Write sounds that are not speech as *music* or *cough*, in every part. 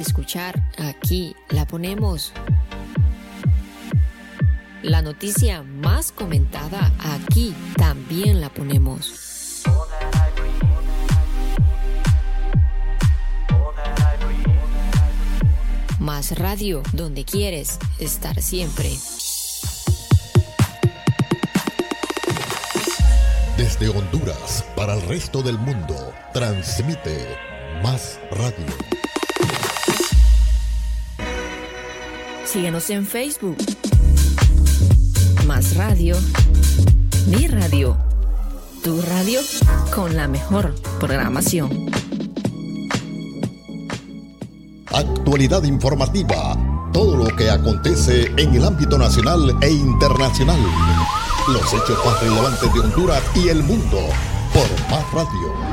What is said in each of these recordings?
escuchar, aquí la ponemos. La noticia más comentada, aquí también la ponemos. Más radio, donde quieres estar siempre. Desde Honduras para el resto del mundo, transmite Más Radio. Síguenos en Facebook. Más radio. Mi radio. Tu radio con la mejor programación. Actualidad informativa. Todo lo que acontece en el ámbito nacional e internacional. Los hechos más relevantes de Honduras y el mundo. Por Más Radio.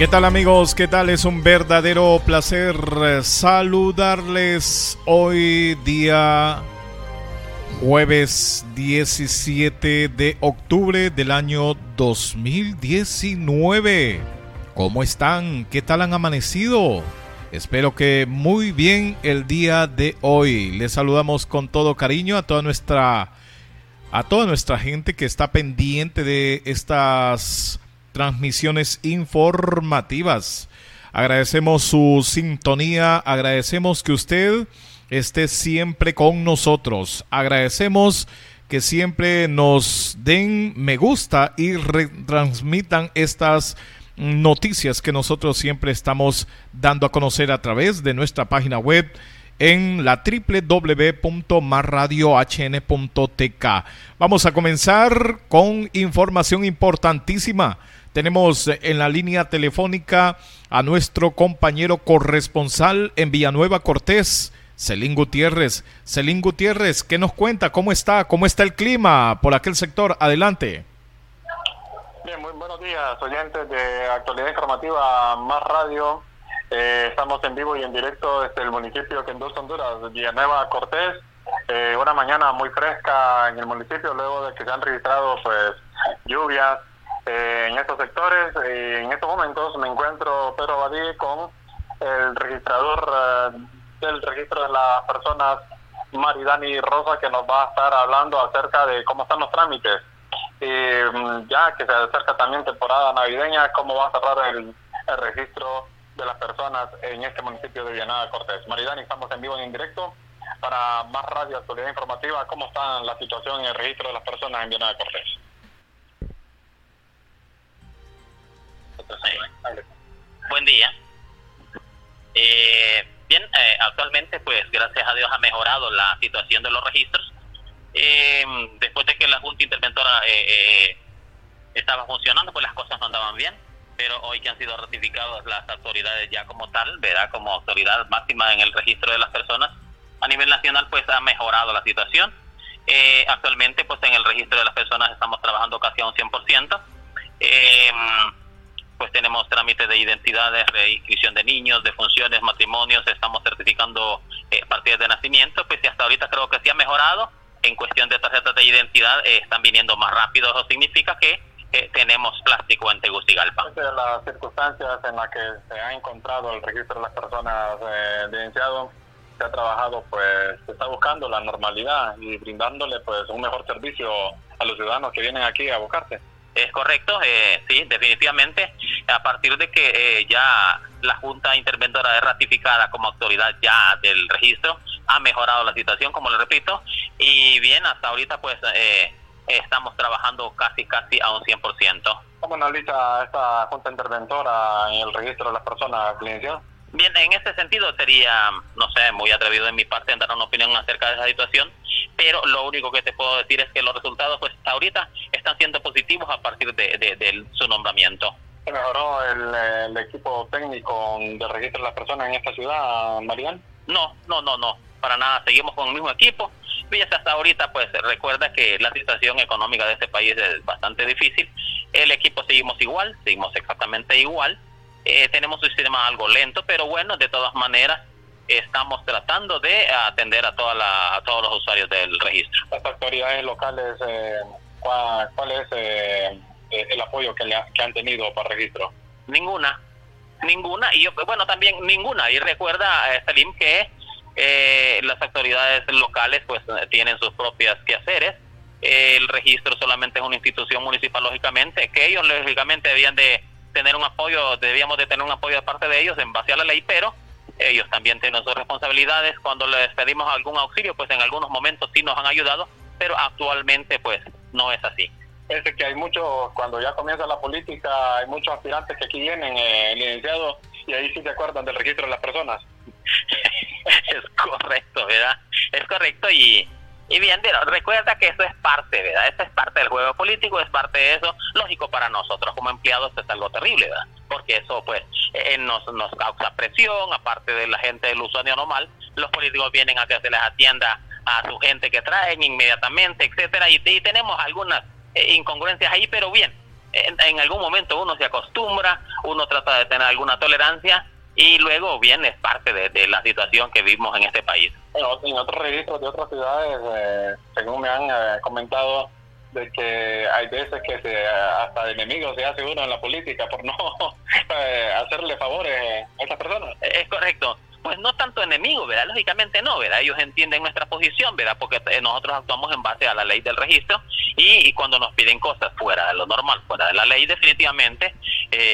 ¿Qué tal amigos? ¿Qué tal? Es un verdadero placer eh, saludarles hoy día jueves 17 de octubre del año 2019. ¿Cómo están? ¿Qué tal han amanecido? Espero que muy bien el día de hoy. Les saludamos con todo cariño a toda nuestra a toda nuestra gente que está pendiente de estas transmisiones informativas. Agradecemos su sintonía, agradecemos que usted esté siempre con nosotros, agradecemos que siempre nos den me gusta y retransmitan estas noticias que nosotros siempre estamos dando a conocer a través de nuestra página web en la www.marradiohn.tk. Vamos a comenzar con información importantísima tenemos en la línea telefónica a nuestro compañero corresponsal en Villanueva Cortés, Celín Gutiérrez. Celín Gutiérrez, ¿qué nos cuenta? ¿Cómo está? ¿Cómo está el clima por aquel sector? Adelante. Bien, muy buenos días, oyentes de Actualidad Informativa Más Radio. Eh, estamos en vivo y en directo desde el municipio de Honduras, Villanueva Cortés. Eh, una mañana muy fresca en el municipio luego de que se han registrado pues lluvias eh, en estos sectores. Eh, en estos momentos me encuentro Pedro Badí con el registrador eh, del registro de las personas, Maridani Rosa, que nos va a estar hablando acerca de cómo están los trámites. ya que se acerca también temporada navideña, cómo va a cerrar el, registro de las personas en este municipio de Villanueva Cortés. Maridani, estamos en vivo y en directo para más radio actualidad informativa. ¿Cómo está la situación en el registro de las personas en Villanueva Cortés? Buen día. Eh, bien, eh, actualmente, pues gracias a Dios ha mejorado la situación de los registros. Eh, después de que la Junta Interventora estaba funcionando, pues las cosas no andaban bien. Pero hoy que han sido ratificadas las autoridades ya como tal, ¿verdad? Como autoridad máxima en el registro de las personas, a nivel nacional, pues ha mejorado la situación. actualmente, pues en el registro de las personas estamos trabajando casi a un 100% pues tenemos trámites de identidades, de inscripción de niños, de funciones, matrimonios, estamos certificando eh, partidas de nacimiento, pues y hasta ahorita creo que sí ha mejorado. En cuestión de tarjetas de identidad eh, están viniendo más rápido, eso significa que eh, tenemos plástico en Tegucigalpa. De las circunstancias en las que se ha encontrado el registro de las personas eh, evidenciado, se ha trabajado, pues se está buscando la normalidad y brindándole pues un mejor servicio a los ciudadanos que vienen aquí a buscarse. Es correcto, eh, sí, definitivamente. A partir de que eh, ya la Junta Interventora es ratificada como autoridad ya del registro, ha mejorado la situación, como le repito, y bien, hasta ahorita pues eh, estamos trabajando casi, casi a un 100%. ¿Cómo analiza esta Junta Interventora en el registro de las personas clínicas? Bien, en ese sentido sería, no sé, muy atrevido de mi parte en dar una opinión acerca de esa situación, pero lo único que te puedo decir es que los resultados pues ahorita están siendo positivos a partir de, de, su nombramiento. ¿Se mejoró el, equipo técnico de registro de las personas en esta ciudad, Marian? No, no, no, no, para nada, seguimos con el mismo equipo. Fíjese, hasta ahorita pues recuerda que la situación económica de este país es bastante difícil. El equipo seguimos igual, seguimos exactamente igual. Eh, tenemos un sistema algo lento, pero bueno, de todas maneras estamos tratando de atender a, toda la, todos los usuarios del registro. Las autoridades locales, eh, ¿cuál, es eh, el apoyo que, le que han tenido para registro? Ninguna, ninguna, y yo, bueno, también ninguna. Y recuerda, eh, Salim, que las autoridades locales pues tienen sus propias quehaceres. El registro solamente es una institución municipal, lógicamente, que ellos lógicamente debían de tener un apoyo, debíamos de tener un apoyo de parte de ellos en base a la ley, pero ellos también tienen sus responsabilidades. Cuando les pedimos algún auxilio, pues en algunos momentos sí nos han ayudado, pero actualmente pues no es así. Es que hay muchos, cuando ya comienza la política, hay muchos aspirantes que aquí vienen, eh, licenciados, y ahí sí se acuerdan del registro de las personas. *laughs* es correcto, ¿verdad? Es correcto y y bien, recuerda que eso es parte, ¿verdad? Eso es parte del juego político, es parte de eso. Lógico, para nosotros como empleados es algo terrible, ¿verdad? Porque eso, pues, eh, nos, nos causa presión, aparte de la gente del usuario normal. Los políticos vienen a que se les atienda a su gente que traen inmediatamente, etcétera, y, tenemos algunas eh, incongruencias ahí, pero bien, en, algún momento uno se acostumbra, uno trata de tener alguna tolerancia y luego bien es parte de, la situación que vivimos en este país. en otros registros de otras ciudades, eh, según me han eh, comentado, de que hay veces que se, hasta de enemigos se hace uno en la política por no *laughs* eh, hacerle favores a esas personas. Es correcto. Pues no tanto enemigos, ¿verdad? Lógicamente no, ¿verdad? Ellos entienden nuestra posición, ¿verdad? Porque nosotros actuamos en base a la ley del registro y, cuando nos piden cosas fuera de lo normal, fuera de la ley, definitivamente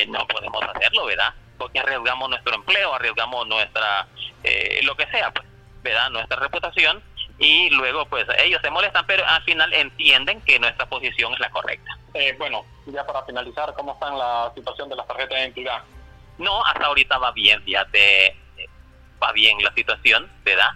no podemos hacerlo, ¿verdad? Porque arriesgamos nuestro empleo, arriesgamos nuestra, eh, lo que sea, pues, ¿verdad? Nuestra reputación y luego pues ellos se molestan, pero al final entienden que nuestra posición es la correcta. Eh, bueno, ya para finalizar, ¿cómo está la situación de las tarjetas de identidad? No, hasta ahorita va bien, fíjate, va bien la situación, ¿verdad?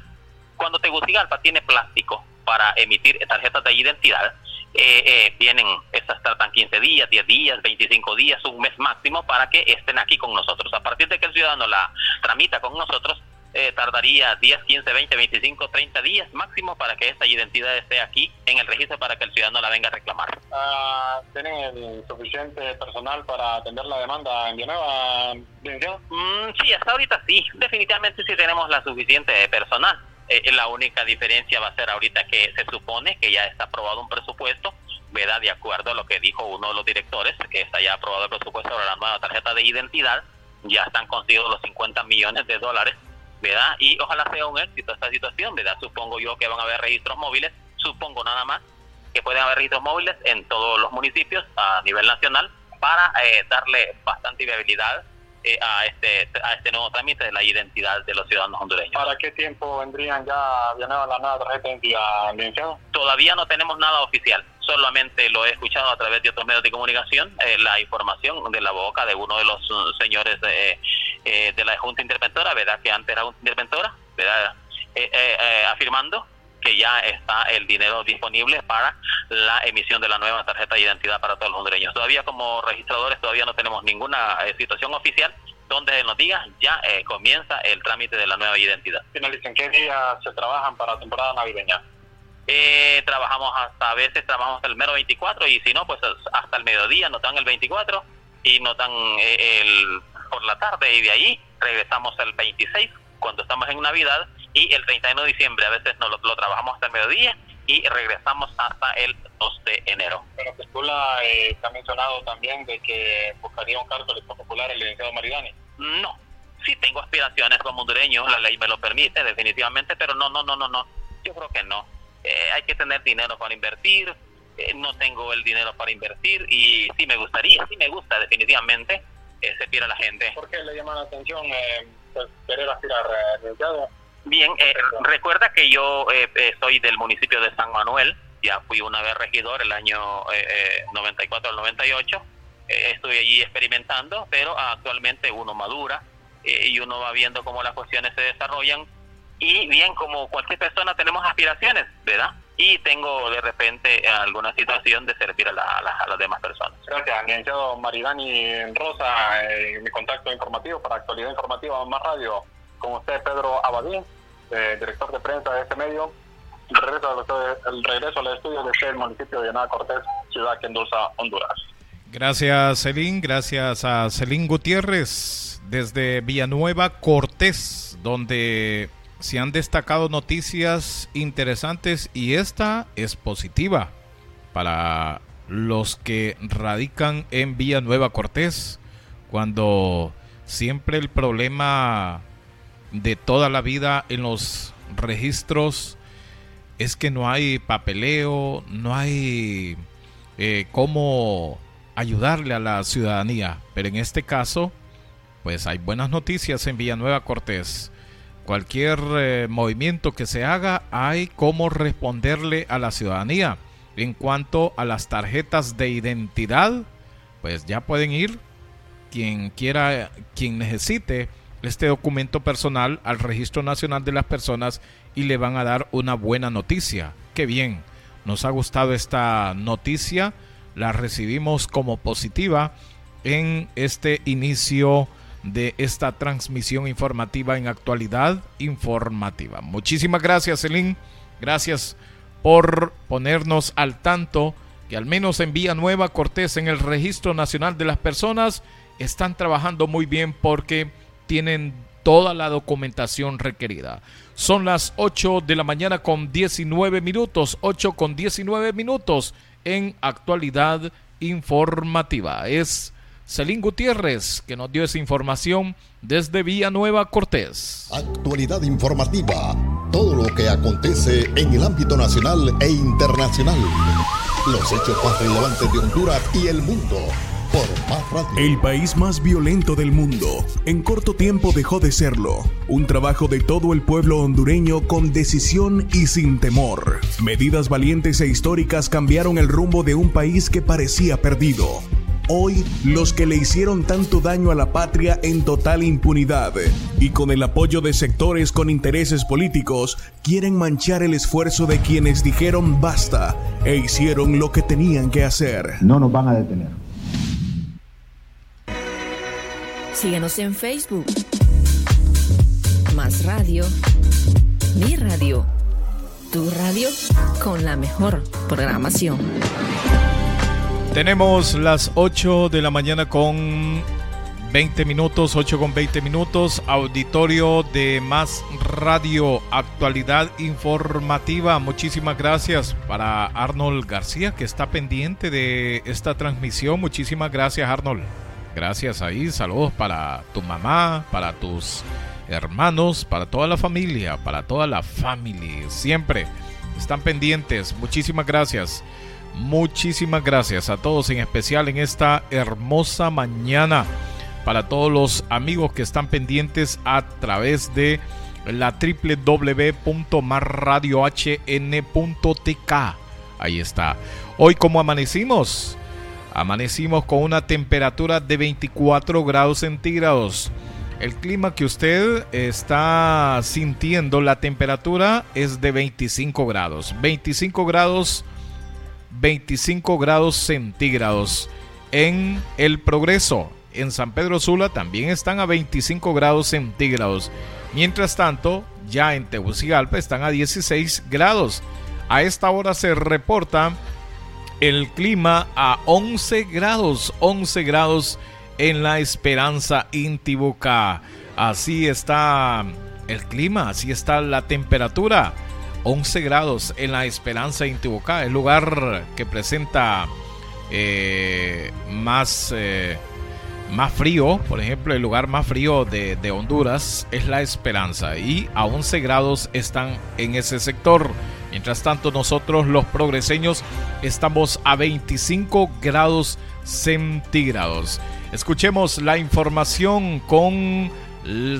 Cuando Tegucigalpa tiene plástico para emitir tarjetas de identidad, eh, eh, vienen, estas tratan 15 días, 10 días, 25 días, un mes máximo para que estén aquí con nosotros. A partir de que el ciudadano la tramita con nosotros, eh, tardaría 10, 15, 20, 25, 30 días máximo para que esta identidad esté aquí en el registro para que el ciudadano la venga a reclamar. Ah, ¿Tienen el suficiente personal para atender la demanda en Villanueva, mm, sí, hasta ahorita sí, definitivamente sí tenemos la suficiente personal. Eh, la única diferencia va a ser ahorita que se supone que ya está aprobado un presupuesto, ¿verdad? De acuerdo a lo que dijo uno de los directores, que está ya aprobado el presupuesto para la nueva tarjeta de identidad, ya están conseguidos los 50 millones de dólares, ¿verdad? Y ojalá sea un éxito esta situación, ¿verdad? Supongo yo que van a haber registros móviles, supongo nada más que pueden haber registros móviles en todos los municipios a nivel nacional para eh, darle bastante viabilidad eh, a este a este nuevo trámite de la identidad de los ciudadanos hondureños. ¿Para qué tiempo vendrían ya la nueva tarjeta de identidad, Todavía no tenemos nada oficial, solamente lo he escuchado a través de otros medios de comunicación, eh, la información de la boca de uno de los uh, señores eh, de la Junta Interventora, ¿verdad? Que antes era Junta Interventora, ¿verdad? afirmando que ya está el dinero disponible para la emisión de la nueva tarjeta de identidad para todos los hondureños. Todavía como registradores todavía no tenemos ninguna eh, situación oficial donde nos diga ya eh, comienza el trámite de la nueva identidad. Finalicen, ¿qué días se trabajan para la temporada navideña? Eh, trabajamos hasta a veces trabajamos hasta el mero 24 y si no pues hasta el mediodía nos dan el 24 y nos dan el por la tarde y de ahí regresamos el 26 cuando estamos en Navidad y el 31 de diciembre a veces no lo, trabajamos hasta el mediodía y regresamos hasta el 2 de enero. Pero Pestula eh, ha mencionado también de que buscaría un cargo de popular el licenciado Maridani. No, sí tengo aspiraciones como hondureño, la ley me lo permite definitivamente, pero no, no, no, no, no, yo creo que no. Eh, hay que tener dinero para invertir, eh, no tengo el dinero para invertir y sí me gustaría, sí me gusta definitivamente eh, se la gente. ¿Por qué le llama la atención pues, querer aspirar, licenciado? Bien, eh, recuerda que yo eh, eh, soy del municipio de San Manuel, ya fui una vez regidor el año 94 al 98, estoy allí experimentando, pero actualmente uno madura y uno va viendo cómo las cuestiones se desarrollan y bien, como cualquier persona tenemos aspiraciones, ¿verdad? y tengo de repente alguna situación de servir a, las demás personas. Gracias, Maridani Rosa, eh, mi contacto informativo para Actualidad Informativa Más Radio, con usted Pedro Abadín, eh, director de prensa de este medio. Regreso, el regreso al estudio de el municipio de Llanada Cortés, ciudad que endulza Honduras. Gracias, Celín. Gracias a Celín Gutiérrez desde Villanueva Cortés, donde se han destacado noticias interesantes y esta es positiva para los que radican en Villanueva Cortés, cuando siempre el problema de toda la vida en los registros es que no hay papeleo, no hay eh, cómo ayudarle a la ciudadanía. Pero en este caso, pues hay buenas noticias en Villanueva Cortés. Cualquier eh, movimiento que se haga, hay cómo responderle a la ciudadanía. En cuanto a las tarjetas de identidad, pues ya pueden ir quien quiera, quien necesite este documento personal al Registro Nacional de las Personas y le van a dar una buena noticia. Qué bien, nos ha gustado esta noticia, la recibimos como positiva en este inicio de esta transmisión informativa en actualidad informativa. Muchísimas gracias, Elin. Gracias por ponernos al tanto que al menos en Nueva Cortés en el Registro Nacional de las Personas están trabajando muy bien porque tienen toda la documentación requerida. Son las 8 de la mañana con 19 minutos, 8 con 19 minutos en actualidad informativa. Es Celín Gutiérrez que nos dio esa información desde Nueva Cortés. Actualidad informativa, todo lo que acontece en el ámbito nacional e internacional. Los hechos más relevantes de Honduras y el mundo el país más violento del mundo, en corto tiempo dejó de serlo. Un trabajo de todo el pueblo hondureño con decisión y sin temor. Medidas valientes e históricas cambiaron el rumbo de un país que parecía perdido. Hoy, los que le hicieron tanto daño a la patria en total impunidad y con el apoyo de sectores con intereses políticos, quieren manchar el esfuerzo de quienes dijeron basta e hicieron lo que tenían que hacer. No nos van a detener. Síguenos en Facebook. Más Radio. Mi radio. Tu radio con la mejor programación. Tenemos las 8 de la mañana con 20 minutos, 8 con 20 minutos, auditorio de Más Radio, actualidad informativa. Muchísimas gracias para Arnold García que está pendiente de esta transmisión. Muchísimas gracias Arnold. Gracias ahí, saludos para tu mamá, para tus hermanos, para toda la familia, para toda la familia. Siempre están pendientes. Muchísimas gracias. Muchísimas gracias a todos, en especial en esta hermosa mañana. Para todos los amigos que están pendientes a través de la www.marradiohn.tk. Ahí está. Hoy como amanecimos, Amanecimos con una temperatura de 24 grados centígrados. El clima que usted está sintiendo, la temperatura es de 25 grados. 25 grados, 25 grados centígrados. En el progreso, en San Pedro Sula, también están a 25 grados centígrados. Mientras tanto, ya en Tegucigalpa están a 16 grados. A esta hora se reporta el clima a 11 grados, 11 grados en la Esperanza Intibucá. Así está el clima, así está la temperatura. 11 grados en la Esperanza Intibucá, el lugar que presenta eh, más, eh, más frío, por ejemplo, el lugar más frío de, de Honduras es la Esperanza y a 11 grados están en ese sector. Mientras tanto, nosotros los progreseños estamos a 25 grados centígrados. Escuchemos la información con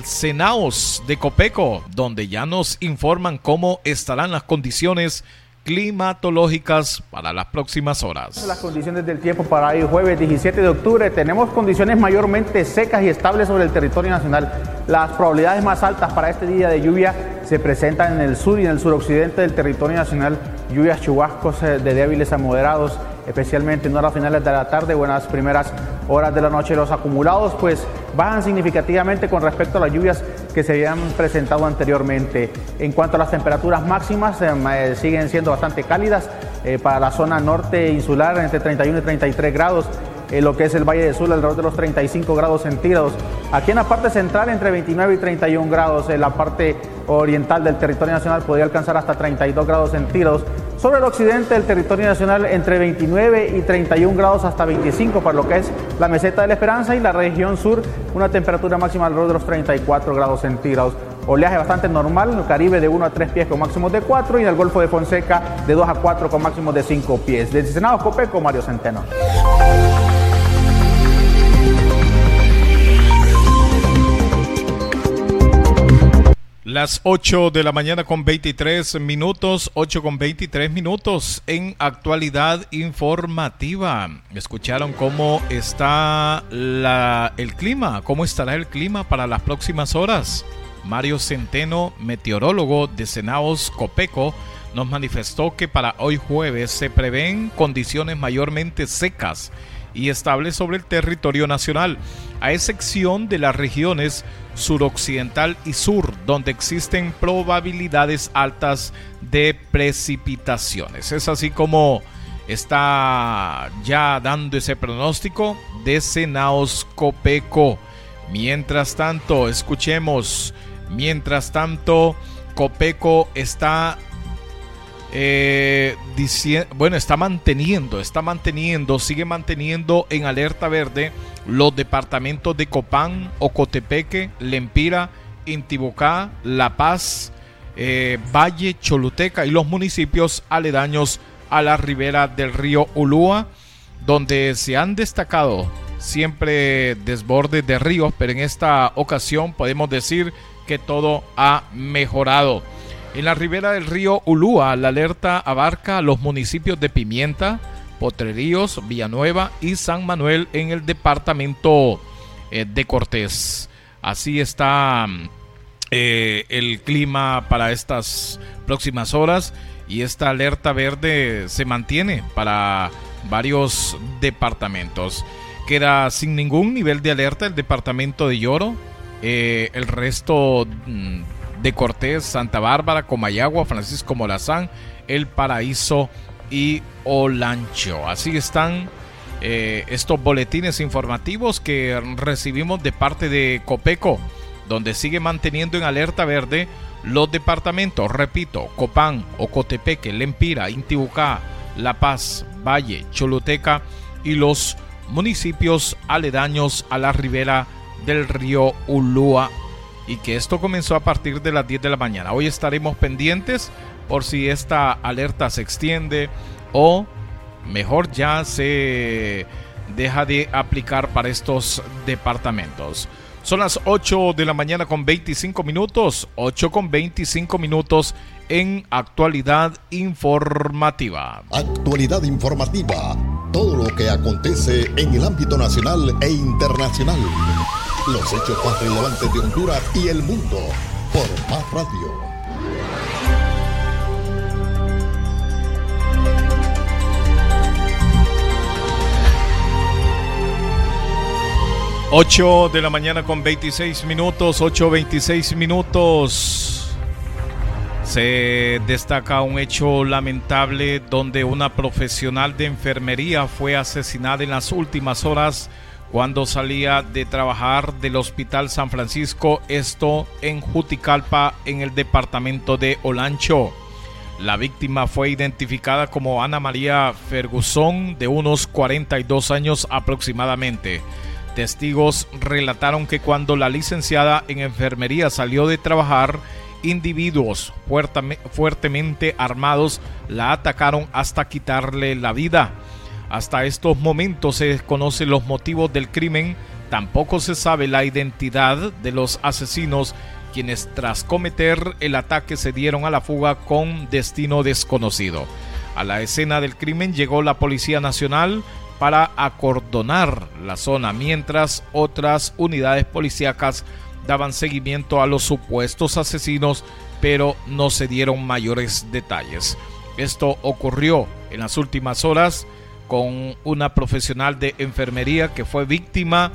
Senaos de Copeco, donde ya nos informan cómo estarán las condiciones climatológicas para las próximas horas. Las condiciones del tiempo para hoy jueves 17 de octubre tenemos condiciones mayormente secas y estables sobre el territorio nacional. Las probabilidades más altas para este día de lluvia se presentan en el sur y en el suroccidente del territorio nacional lluvias chubascos eh, de débiles a moderados, especialmente en horas finales de la tarde o en las primeras horas de la noche. Los acumulados pues bajan significativamente con respecto a las lluvias que se habían presentado anteriormente. En cuanto a las temperaturas máximas, eh, siguen siendo bastante cálidas para la zona norte insular entre 31 y 33 grados en lo que es el Valle de Sur, alrededor de los 35 grados centígrados. Aquí en la parte central, entre 29 y 31 grados. En la parte oriental del territorio nacional podría alcanzar hasta 32 grados centígrados. Sobre el occidente del territorio nacional, entre 29 y 31 grados hasta 25 para lo que es la meseta de la Esperanza y la región sur, una temperatura máxima alrededor de los 34 grados centígrados. Oleaje bastante normal en el Caribe de 1 a 3 pies con máximos de 4 y en el Golfo de Fonseca de 2 a 4 con máximos de 5 pies. Desde Senado Copeco, Mario Centeno. Las 8 de la mañana con 23 minutos, 8 con 23 minutos en actualidad informativa. Escucharon cómo está el clima, cómo estará el clima para las próximas horas. Mario Centeno, meteorólogo de Senaos Copeco, nos manifestó que para hoy jueves se prevén condiciones mayormente secas y estables sobre el territorio nacional, a excepción de las regiones suroccidental y sur, donde existen probabilidades altas de precipitaciones. Es así como está ya dando ese pronóstico de Senaos Copeco. Mientras tanto, escuchemos, mientras tanto, Copeco está eh, bueno, está manteniendo, está manteniendo, sigue manteniendo en alerta verde los departamentos de Copán, Ocotepeque, Lempira, Intibocá, La Paz, eh, Valle, Choluteca y los municipios aledaños a la ribera del río Ulúa, donde se han destacado siempre desbordes de ríos, pero en esta ocasión podemos decir que todo ha mejorado. En la ribera del río Ulúa, la alerta abarca los municipios de Pimienta, Potreríos, Villanueva y San Manuel en el departamento eh, de Cortés. Así está eh, el clima para estas próximas horas y esta alerta verde se mantiene para varios departamentos. Queda sin ningún nivel de alerta el departamento de Lloro. Eh, el resto mm, de Cortés, Santa Bárbara, Comayagua, Francisco Morazán, El Paraíso y Olancho. Así están eh, estos boletines informativos que recibimos de parte de Copeco, donde sigue manteniendo en alerta verde los departamentos, repito, Copán, Ocotepeque, Lempira, Intibucá, La Paz, Valle, Choluteca y los municipios aledaños a la ribera del río Ulúa y que esto comenzó a partir de las 10 de la mañana. Hoy estaremos pendientes por si esta alerta se extiende o mejor ya se deja de aplicar para estos departamentos. Son las 8 de la mañana con 25 minutos, 8 con 25 minutos en actualidad informativa. Actualidad informativa, todo lo que acontece en el ámbito nacional e internacional. Los hechos más relevantes de Honduras y el mundo por Más Radio. Ocho de la mañana con 26 minutos, 8.26 minutos. Se destaca un hecho lamentable donde una profesional de enfermería fue asesinada en las últimas horas cuando salía de trabajar del Hospital San Francisco, esto en Juticalpa, en el departamento de Olancho. La víctima fue identificada como Ana María Ferguson, de unos 42 años aproximadamente. Testigos relataron que cuando la licenciada en enfermería salió de trabajar, individuos fuertemente armados la atacaron hasta quitarle la vida. Hasta estos momentos se desconocen los motivos del crimen, tampoco se sabe la identidad de los asesinos quienes tras cometer el ataque se dieron a la fuga con destino desconocido. A la escena del crimen llegó la Policía Nacional para acordonar la zona, mientras otras unidades policíacas daban seguimiento a los supuestos asesinos, pero no se dieron mayores detalles. Esto ocurrió en las últimas horas con una profesional de enfermería que fue víctima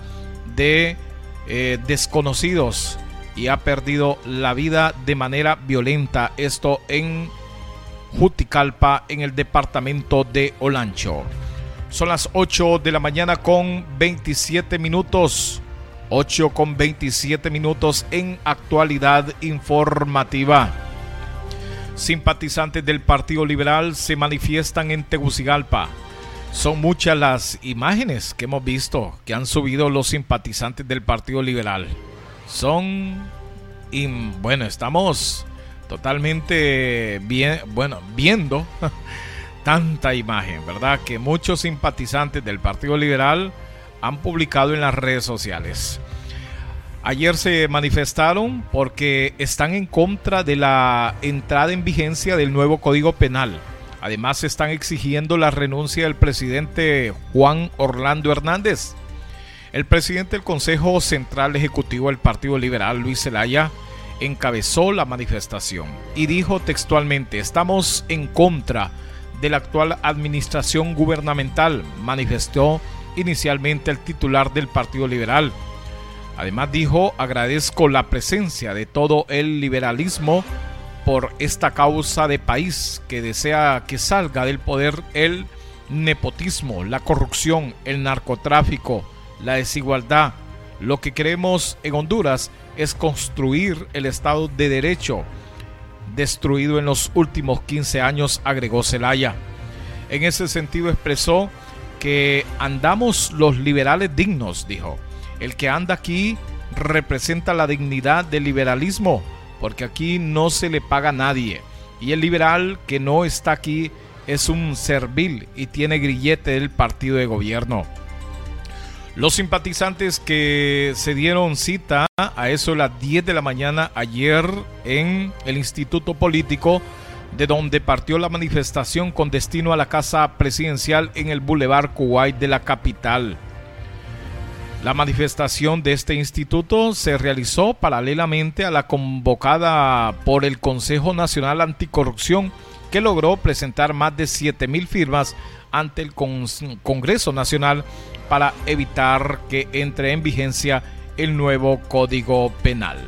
de eh, desconocidos y ha perdido la vida de manera violenta. Esto en Juticalpa, en el departamento de Olancho. Son las 8 de la mañana con 27 minutos. 8 con 27 minutos en actualidad informativa. Simpatizantes del Partido Liberal se manifiestan en Tegucigalpa. Son muchas las imágenes que hemos visto que han subido los simpatizantes del Partido Liberal. Son, bueno, estamos totalmente bien, bueno, viendo *laughs* tanta imagen, ¿verdad? Que muchos simpatizantes del Partido Liberal han publicado en las redes sociales. Ayer se manifestaron porque están en contra de la entrada en vigencia del nuevo Código Penal. Además están exigiendo la renuncia del presidente Juan Orlando Hernández. El presidente del Consejo Central Ejecutivo del Partido Liberal, Luis Zelaya, encabezó la manifestación y dijo textualmente, estamos en contra de la actual administración gubernamental, manifestó inicialmente el titular del Partido Liberal. Además dijo, agradezco la presencia de todo el liberalismo por esta causa de país que desea que salga del poder el nepotismo, la corrupción, el narcotráfico, la desigualdad. Lo que queremos en Honduras es construir el Estado de Derecho, destruido en los últimos 15 años, agregó Zelaya. En ese sentido expresó que andamos los liberales dignos, dijo. El que anda aquí representa la dignidad del liberalismo, porque aquí no se le paga a nadie. Y el liberal que no está aquí es un servil y tiene grillete del partido de gobierno. Los simpatizantes que se dieron cita a eso de las 10 de la mañana ayer en el Instituto Político de donde partió la manifestación con destino a la casa presidencial en el Boulevard Kuwait de la capital. La manifestación de este instituto se realizó paralelamente a la convocada por el Consejo Nacional Anticorrupción, que logró presentar más de 7.000 firmas ante el Congreso Nacional para evitar que entre en vigencia el nuevo Código Penal.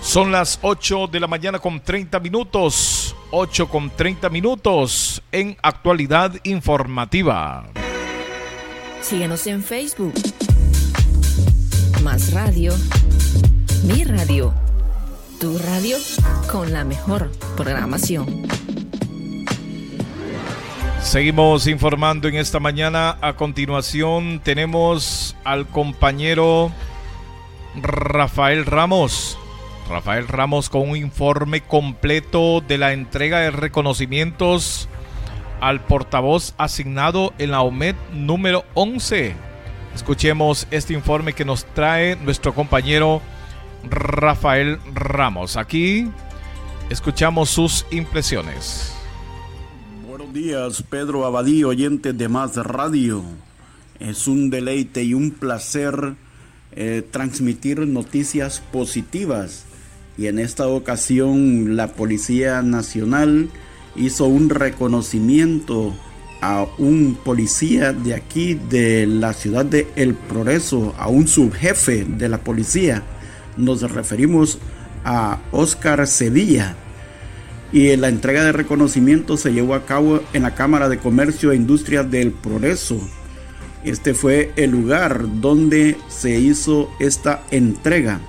Son las 8 de la mañana con 30 minutos. 8 con 30 minutos en actualidad informativa. Síguenos en Facebook. Más radio. Mi radio. Tu radio con la mejor programación. Seguimos informando en esta mañana. A continuación tenemos al compañero Rafael Ramos. Rafael Ramos con un informe completo de la entrega de reconocimientos al portavoz asignado en la OMED número 11. Escuchemos este informe que nos trae nuestro compañero Rafael Ramos. Aquí escuchamos sus impresiones. Buenos días, Pedro Abadí, oyente de Más Radio. Es un deleite y un placer eh, transmitir noticias positivas y en esta ocasión la Policía Nacional hizo un reconocimiento a un policía de aquí de la ciudad de El Progreso, a un subjefe de la policía. Nos referimos a Oscar Sevilla. Y la entrega de reconocimiento se llevó a cabo en la Cámara de Comercio e Industria del Progreso. Este fue el lugar donde se hizo esta entrega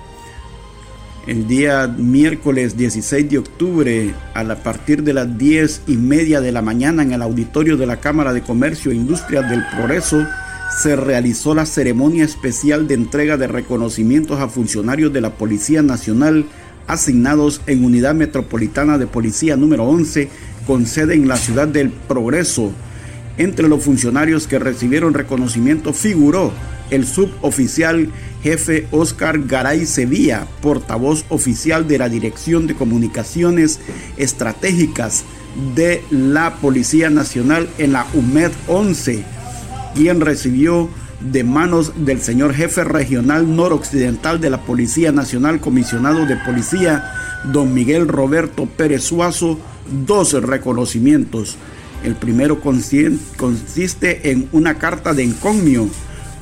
el día miércoles 16 de octubre a partir de las 10 y media de la mañana en el auditorio de la Cámara de Comercio e Industria del Progreso se realizó la ceremonia especial de entrega de reconocimientos a funcionarios de la Policía Nacional asignados en Unidad Metropolitana de Policía número 11 con sede en la ciudad del Progreso. Entre los funcionarios que recibieron reconocimiento figuró el suboficial jefe Oscar Garay Sevilla, portavoz oficial de la Dirección de Comunicaciones Estratégicas de la Policía Nacional en la UMED 11, quien recibió de manos del señor jefe regional noroccidental de la Policía Nacional, comisionado de Policía, don Miguel Roberto Pérez Suazo, dos reconocimientos. El primero consiste en una carta de encomio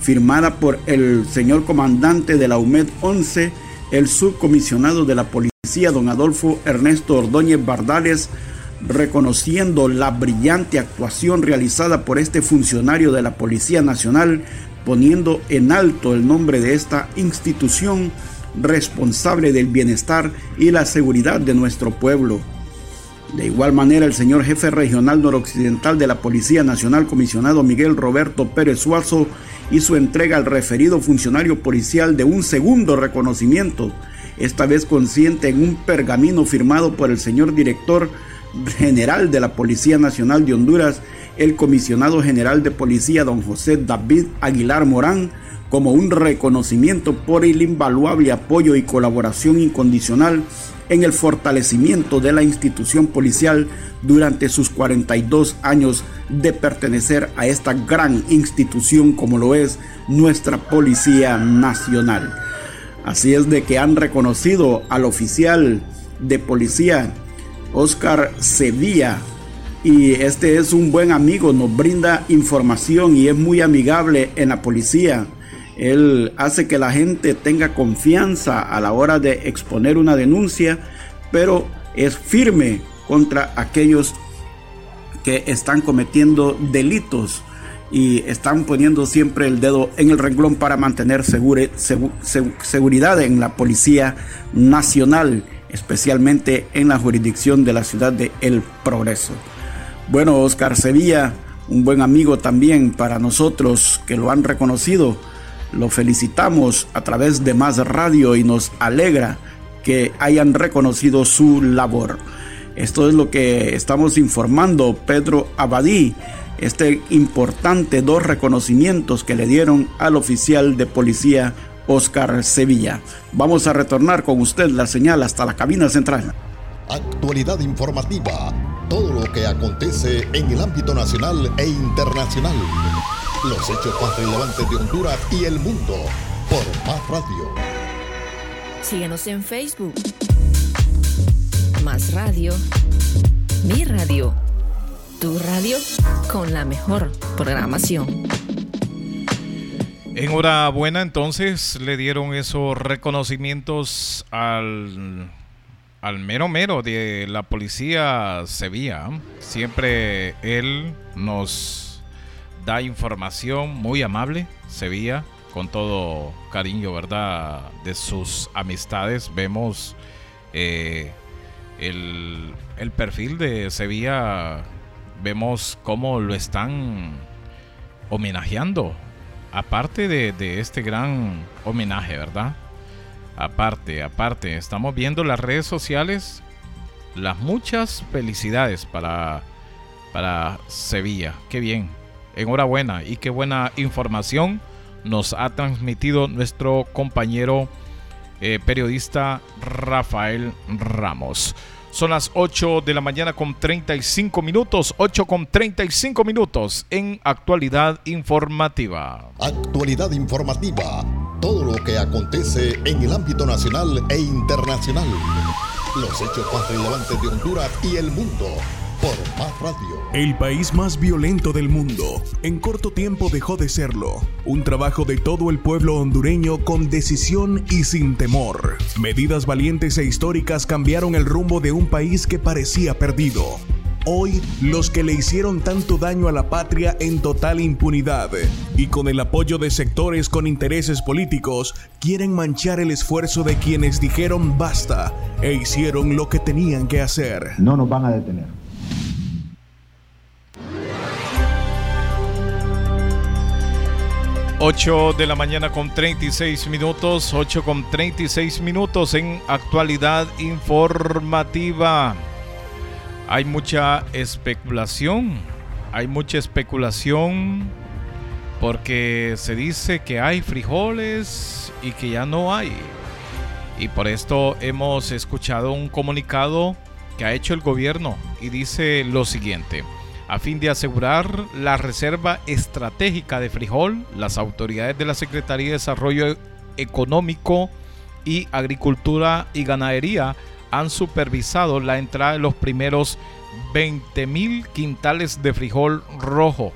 firmada por el señor comandante de la UMED 11, el subcomisionado de la policía, don Adolfo Ernesto Ordóñez Bardales, reconociendo la brillante actuación realizada por este funcionario de la Policía Nacional, poniendo en alto el nombre de esta institución responsable del bienestar y la seguridad de nuestro pueblo. De igual manera, el señor jefe regional noroccidental de la Policía Nacional, comisionado Miguel Roberto Pérez Suazo, hizo entrega al referido funcionario policial de un segundo reconocimiento, esta vez consciente en un pergamino firmado por el señor director general de la Policía Nacional de Honduras, el comisionado general de policía don José David Aguilar Morán, como un reconocimiento por el invaluable apoyo y colaboración incondicional en el fortalecimiento de la institución policial durante sus 42 años de pertenecer a esta gran institución como lo es nuestra Policía Nacional. Así es de que han reconocido al oficial de policía Oscar Sevilla y este es un buen amigo, nos brinda información y es muy amigable en la policía. Él hace que la gente tenga confianza a la hora de exponer una denuncia, pero es firme contra aquellos que están cometiendo delitos y están poniendo siempre el dedo en el renglón para mantener seguridad en la Policía Nacional especialmente en la jurisdicción de la ciudad de El Progreso. Bueno, Oscar Sevilla, un buen amigo también para nosotros que lo han reconocido. Lo felicitamos a través de Más Radio y nos alegra que hayan reconocido su labor. Esto es lo que estamos informando Pedro Abadí, este importante dos reconocimientos que le dieron al oficial de policía Oscar Sevilla. Vamos a retornar con usted la señal hasta la cabina central. Actualidad informativa. Todo lo que acontece en el ámbito nacional e internacional. Los hechos más relevantes de Honduras y el mundo. Por Más Radio. Síguenos en Facebook. Más Radio. Mi radio. Tu radio con la mejor programación. Enhorabuena, entonces le dieron esos reconocimientos al, al mero mero de la policía Sevilla. Siempre él nos da información muy amable, Sevilla, con todo cariño, ¿verdad? De sus amistades. Vemos eh, el, el perfil de Sevilla, vemos cómo lo están homenajeando aparte de, este gran homenaje, ¿verdad? Aparte, aparte, estamos viendo las redes sociales, las muchas felicidades para, para Sevilla. Qué bien, enhorabuena y qué buena información nos ha transmitido nuestro compañero eh, periodista Rafael Ramos. Son las 8 de la mañana con 35 minutos, 8 con 35 minutos en actualidad informativa. Actualidad informativa, todo lo que acontece en el ámbito nacional e internacional. Los hechos más relevantes de Honduras y el mundo por Más Radio. El país más violento del mundo en corto tiempo dejó de serlo. Un trabajo de todo el pueblo hondureño con decisión y sin temor. Medidas valientes e históricas cambiaron el rumbo de un país que parecía perdido. Hoy, los que le hicieron tanto daño a la patria en total impunidad y con el apoyo de sectores con intereses políticos, quieren manchar el esfuerzo de quienes dijeron basta e hicieron lo que tenían que hacer. No nos van a detener 8 de la mañana con 36 minutos, 8 con 36 minutos en actualidad informativa. Hay mucha especulación, hay mucha especulación porque se dice que hay frijoles y que ya no hay. Y por esto hemos escuchado un comunicado que ha hecho el gobierno y dice lo siguiente. A fin de asegurar la reserva estratégica de frijol, las autoridades de la Secretaría de Desarrollo Económico y Agricultura y Ganadería han supervisado la entrada de los primeros 20 mil quintales de frijol rojo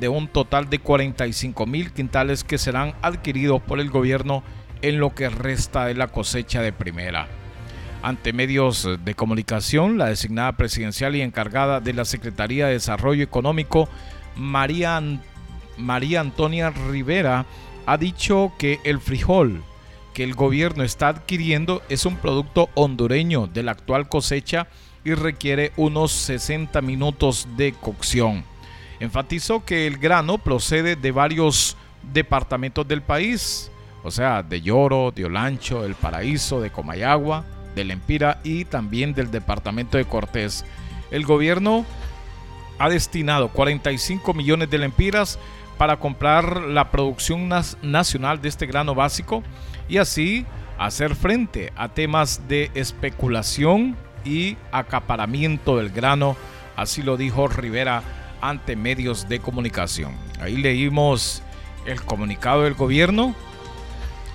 de un total de 45 mil quintales que serán adquiridos por el gobierno en lo que resta de la cosecha de primera. Ante medios de comunicación, la designada presidencial y encargada de la Secretaría de Desarrollo Económico, María, María Antonia Rivera, ha dicho que el frijol que el gobierno está adquiriendo es un producto hondureño de la actual cosecha y requiere unos 60 minutos de cocción. Enfatizó que el grano procede de varios departamentos del país, o sea, de Lloro, de Olancho, El Paraíso, de Comayagua, de Lempira y también del departamento de Cortés. El gobierno ha destinado 45 millones de lempiras para comprar la producción nacional de este grano básico y así hacer frente a temas de especulación y acaparamiento del grano, así lo dijo Rivera ante medios de comunicación. Ahí leímos el comunicado del gobierno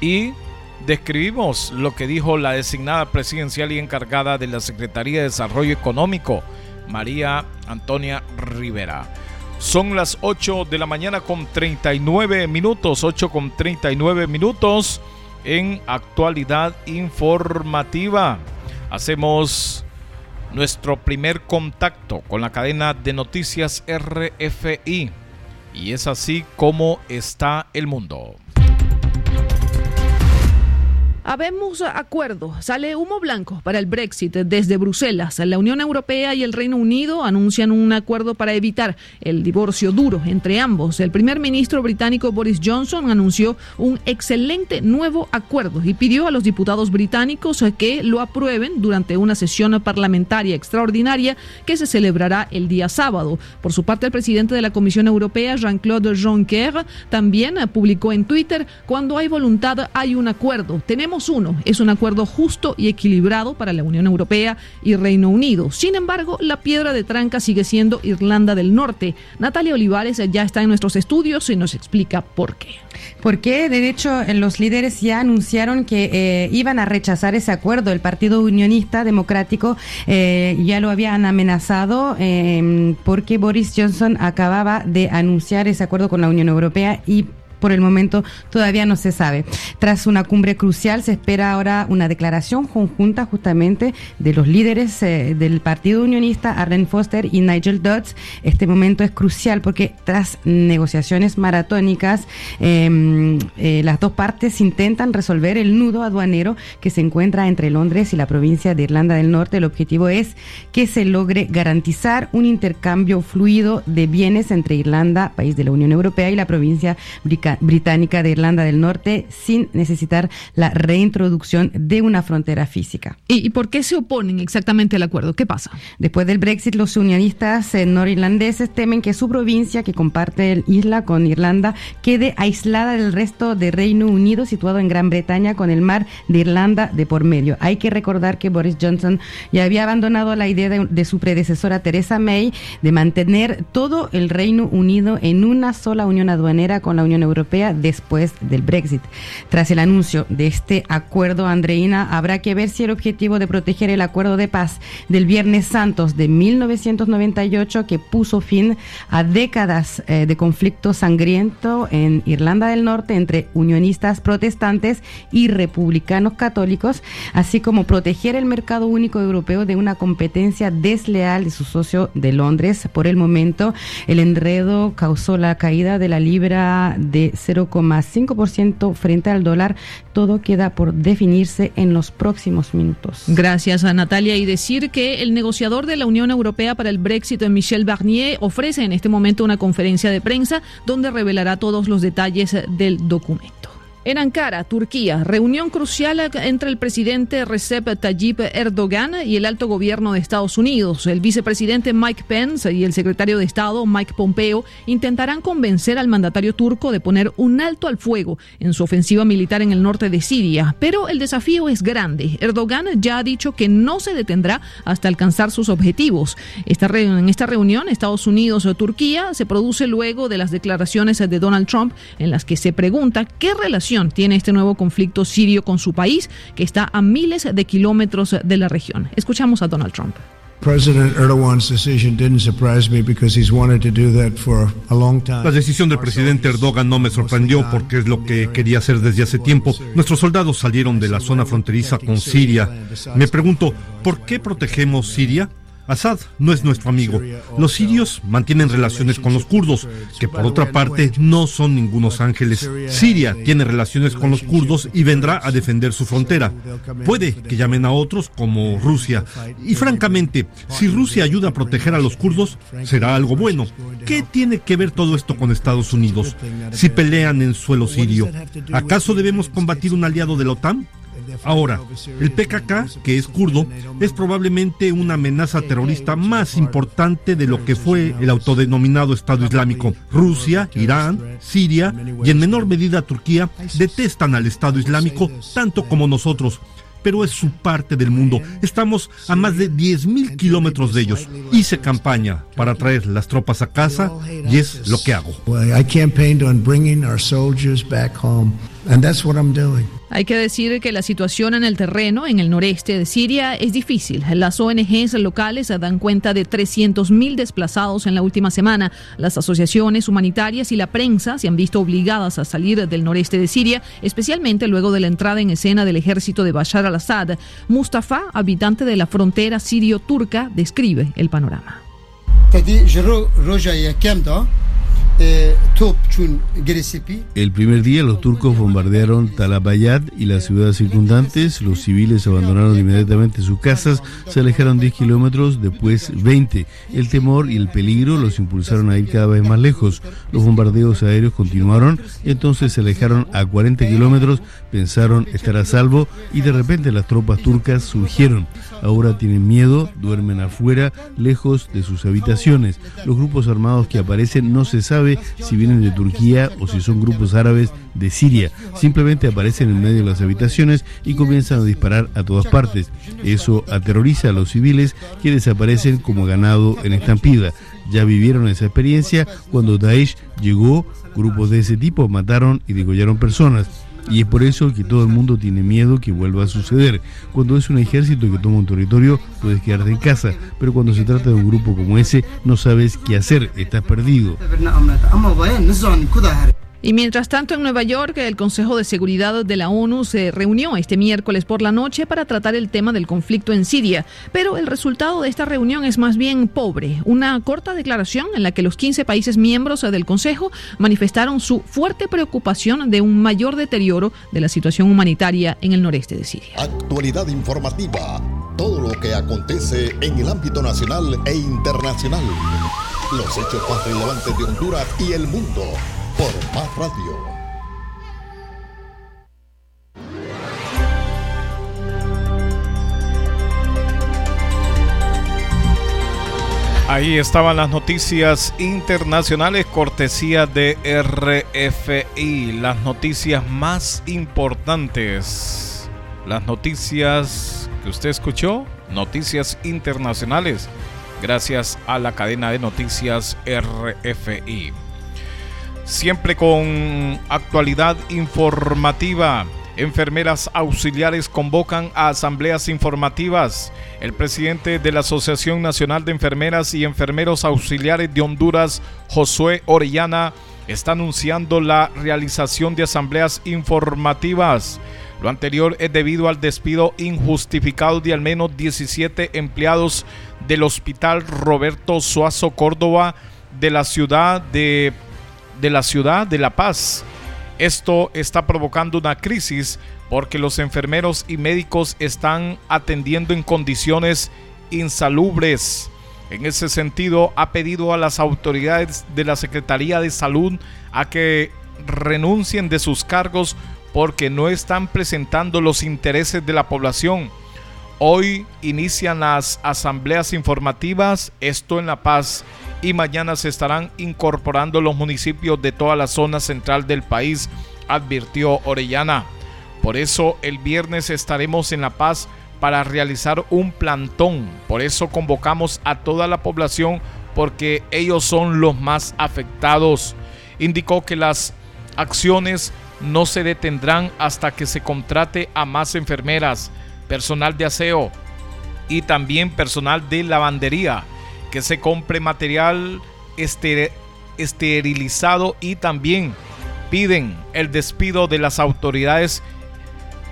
y describimos lo que dijo la designada presidencial y encargada de la Secretaría de Desarrollo Económico, María Antonia Rivera. Son las 8 de la mañana con 39 minutos, 8 con 39 minutos en actualidad informativa. Hacemos nuestro primer contacto con la cadena de noticias RFI y es así como está el mundo. Habemos acuerdo. Sale humo blanco para el Brexit desde Bruselas. La Unión Europea y el Reino Unido anuncian un acuerdo para evitar el divorcio duro entre ambos. El primer ministro británico Boris Johnson anunció un excelente nuevo acuerdo y pidió a los diputados británicos que lo aprueben durante una sesión parlamentaria extraordinaria que se celebrará el día sábado. Por su parte, el presidente de la Comisión Europea, Jean-Claude Juncker, también publicó en Twitter, cuando hay voluntad hay un acuerdo. Tenemos uno, es un acuerdo justo y equilibrado para la Unión Europea y Reino Unido. Sin embargo, la piedra de tranca sigue siendo Irlanda del Norte. Natalia Olivares ya está en nuestros estudios y nos explica por qué. Porque, de hecho, los líderes ya anunciaron que eh, iban a rechazar ese acuerdo. El Partido Unionista Democrático eh, ya lo habían amenazado eh, porque Boris Johnson acababa de anunciar ese acuerdo con la Unión Europea y por el momento todavía no se sabe. Tras una cumbre crucial se espera ahora una declaración conjunta justamente de los líderes eh, del Partido Unionista, Arlen Foster y Nigel Dodds. Este momento es crucial porque tras negociaciones maratónicas, em, eh, las dos partes intentan resolver el nudo aduanero que se encuentra entre Londres y la provincia de Irlanda del Norte. El objetivo es que se logre garantizar un intercambio fluido de bienes entre Irlanda, país de la Unión Europea, y la provincia británica británica de Irlanda del Norte sin necesitar la reintroducción de una frontera física. ¿Y, por qué se oponen exactamente al acuerdo? ¿Qué pasa? Después del Brexit, los unionistas eh, norirlandeses temen que su provincia, que comparte el isla con Irlanda, quede aislada del resto del Reino Unido, situado en Gran Bretaña, con el mar de Irlanda de por medio. Hay que recordar que Boris Johnson ya había abandonado la idea de su predecesora Theresa May de mantener todo el Reino Unido en una sola unión aduanera con la Unión Europea Europea después del Brexit. Tras el anuncio de este acuerdo, Andreina, habrá que ver si el objetivo de proteger el acuerdo de paz del Viernes Santos de 1998, que puso fin a décadas eh, de conflicto sangriento en Irlanda del Norte entre unionistas protestantes y republicanos católicos, así como proteger el mercado único europeo de una competencia desleal de su socio de Londres. Por el momento, el enredo causó la caída de la libra de 0,5% frente al dólar. Todo queda por definirse en los próximos minutos. Gracias a Natalia. Y decir que el negociador de la Unión Europea para el Brexit, Michel Barnier, ofrece en este momento una conferencia de prensa donde revelará todos los detalles del documento. En Ankara, Turquía, reunión crucial entre el presidente Recep Tayyip Erdogan y el alto gobierno de Estados Unidos. El vicepresidente Mike Pence y el secretario de Estado Mike Pompeo intentarán convencer al mandatario turco de poner un alto al fuego en su ofensiva militar en el norte de Siria. Pero el desafío es grande. Erdogan ya ha dicho que no se detendrá hasta alcanzar sus objetivos. Esta en esta reunión, Estados Unidos Turquía se produce luego de las declaraciones de Donald Trump en las que se pregunta qué relación relación tiene este nuevo conflicto sirio con su país, que está a miles de kilómetros de la región. Escuchamos a Donald Trump. La decisión del presidente Erdogan no me sorprendió porque es lo que quería hacer desde hace tiempo. Nuestros soldados salieron de la zona fronteriza con Siria. Me pregunto, ¿por qué protegemos Siria? Assad no es nuestro amigo. Los sirios mantienen relaciones con los kurdos, que por otra parte no son ningunos ángeles. Siria tiene relaciones con los kurdos y vendrá a defender su frontera. Puede que llamen a otros como Rusia. Y francamente, si Rusia ayuda a proteger a los kurdos, será algo bueno. ¿Qué tiene que ver todo esto con Estados Unidos? Si pelean en suelo sirio, ¿acaso debemos combatir un aliado de la OTAN? Ahora, el PKK, que es kurdo, es probablemente una amenaza terrorista más importante de lo que fue el autodenominado Estado Islámico. Rusia, Irán, Siria y en menor medida Turquía detestan al Estado Islámico tanto como nosotros pero es su parte del mundo. Estamos a más de 10.000 kilómetros de ellos. Hice campaña para traer las tropas a casa y es lo que hago. Hay que decir que la situación en el terreno, en el noreste de Siria, es difícil. Las ONGs locales dan cuenta de 300.000 desplazados en la última semana. Las asociaciones humanitarias y la prensa se han visto obligadas a salir del noreste de Siria, especialmente luego de la entrada en escena del ejército de Bashar al-Assad. Mustafa, habitante de la frontera sirio-turca, describe el panorama. El primer día los turcos bombardearon Talabayad y las ciudades circundantes, los civiles abandonaron inmediatamente sus casas, se alejaron 10 kilómetros, después 20. El temor y el peligro los impulsaron a ir cada vez más lejos. Los bombardeos aéreos continuaron, entonces se alejaron a 40 kilómetros, pensaron estar a salvo y de repente las tropas turcas surgieron. Ahora tienen miedo, duermen afuera, lejos de sus habitaciones. Los grupos armados que aparecen no se sabe si vienen de Turquía o si son grupos árabes de Siria. Simplemente aparecen en medio de las habitaciones y comienzan a disparar a todas partes. Eso aterroriza a los civiles que desaparecen como ganado en estampida. Ya vivieron esa experiencia cuando Daesh llegó, grupos de ese tipo mataron y degollaron personas. Y es por eso que todo el mundo tiene miedo que vuelva a suceder. Cuando es un ejército que toma un territorio, puedes quedarte en casa, pero cuando se trata de un grupo como ese, no sabes qué hacer, estás perdido. Y mientras tanto, en Nueva York, el Consejo de Seguridad de la ONU se reunió este miércoles por la noche para tratar el tema del conflicto en Siria. Pero el resultado de esta reunión es más bien pobre. Una corta declaración en la que los 15 países miembros del Consejo manifestaron su fuerte preocupación de un mayor deterioro de la situación humanitaria en el noreste de Siria. Actualidad informativa. Todo lo que acontece en el ámbito nacional e internacional. Los hechos más relevantes de Honduras y el mundo por Más Radio. Ahí estaban las noticias internacionales, cortesía de RFI, las noticias más importantes, las noticias que usted escuchó, noticias internacionales, gracias a la cadena de noticias RFI siempre con actualidad informativa. Enfermeras auxiliares convocan a asambleas informativas. El presidente de la Asociación Nacional de Enfermeras y Enfermeros Auxiliares de Honduras, Josué Orellana, está anunciando la realización de asambleas informativas. Lo anterior es debido al despido injustificado de al menos 17 empleados del Hospital Roberto Suazo Córdoba de la ciudad de de la ciudad de La Paz. Esto está provocando una crisis porque los enfermeros y médicos están atendiendo en condiciones insalubres. En ese sentido, ha pedido a las autoridades de la Secretaría de Salud a que renuncien de sus cargos porque no están presentando los intereses de la población. Hoy inician las asambleas informativas, esto en La Paz, y mañana se estarán incorporando los municipios de toda la zona central del país, advirtió Orellana. Por eso el viernes estaremos en La Paz para realizar un plantón. Por eso convocamos a toda la población porque ellos son los más afectados. Indicó que las acciones no se detendrán hasta que se contrate a más enfermeras, personal de aseo y también personal de lavandería, que se compre material esterilizado y también piden el despido de las autoridades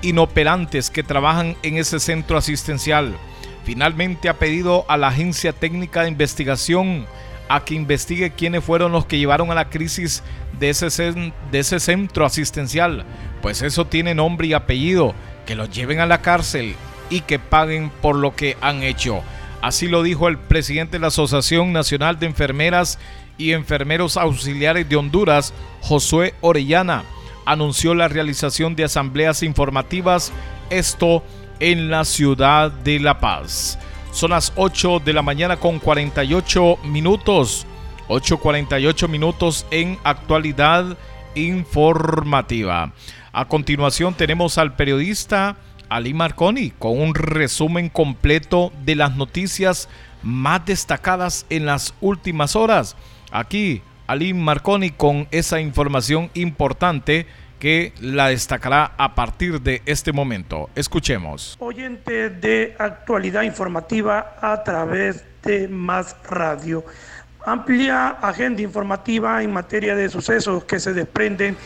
inoperantes que trabajan en ese centro asistencial. Finalmente ha pedido a la Agencia Técnica de Investigación a que investigue quiénes fueron los que llevaron a la crisis de ese, de ese centro asistencial, pues eso tiene nombre y apellido, que los lleven a la cárcel y que paguen por lo que han hecho. Así lo dijo el presidente de la Asociación Nacional de Enfermeras y Enfermeros Auxiliares de Honduras, Josué Orellana. Anunció la realización de asambleas informativas, esto en la ciudad de La Paz. Son las 8 de la mañana con 48 minutos. 8.48 minutos en actualidad informativa. A continuación tenemos al periodista Ali Marconi con un resumen completo de las noticias más destacadas en las últimas horas. Aquí Ali Marconi con esa información importante que la destacará a partir de este momento. Escuchemos. Oyente de actualidad informativa a través de Más Radio. Amplia agenda informativa en materia de sucesos que se desprenden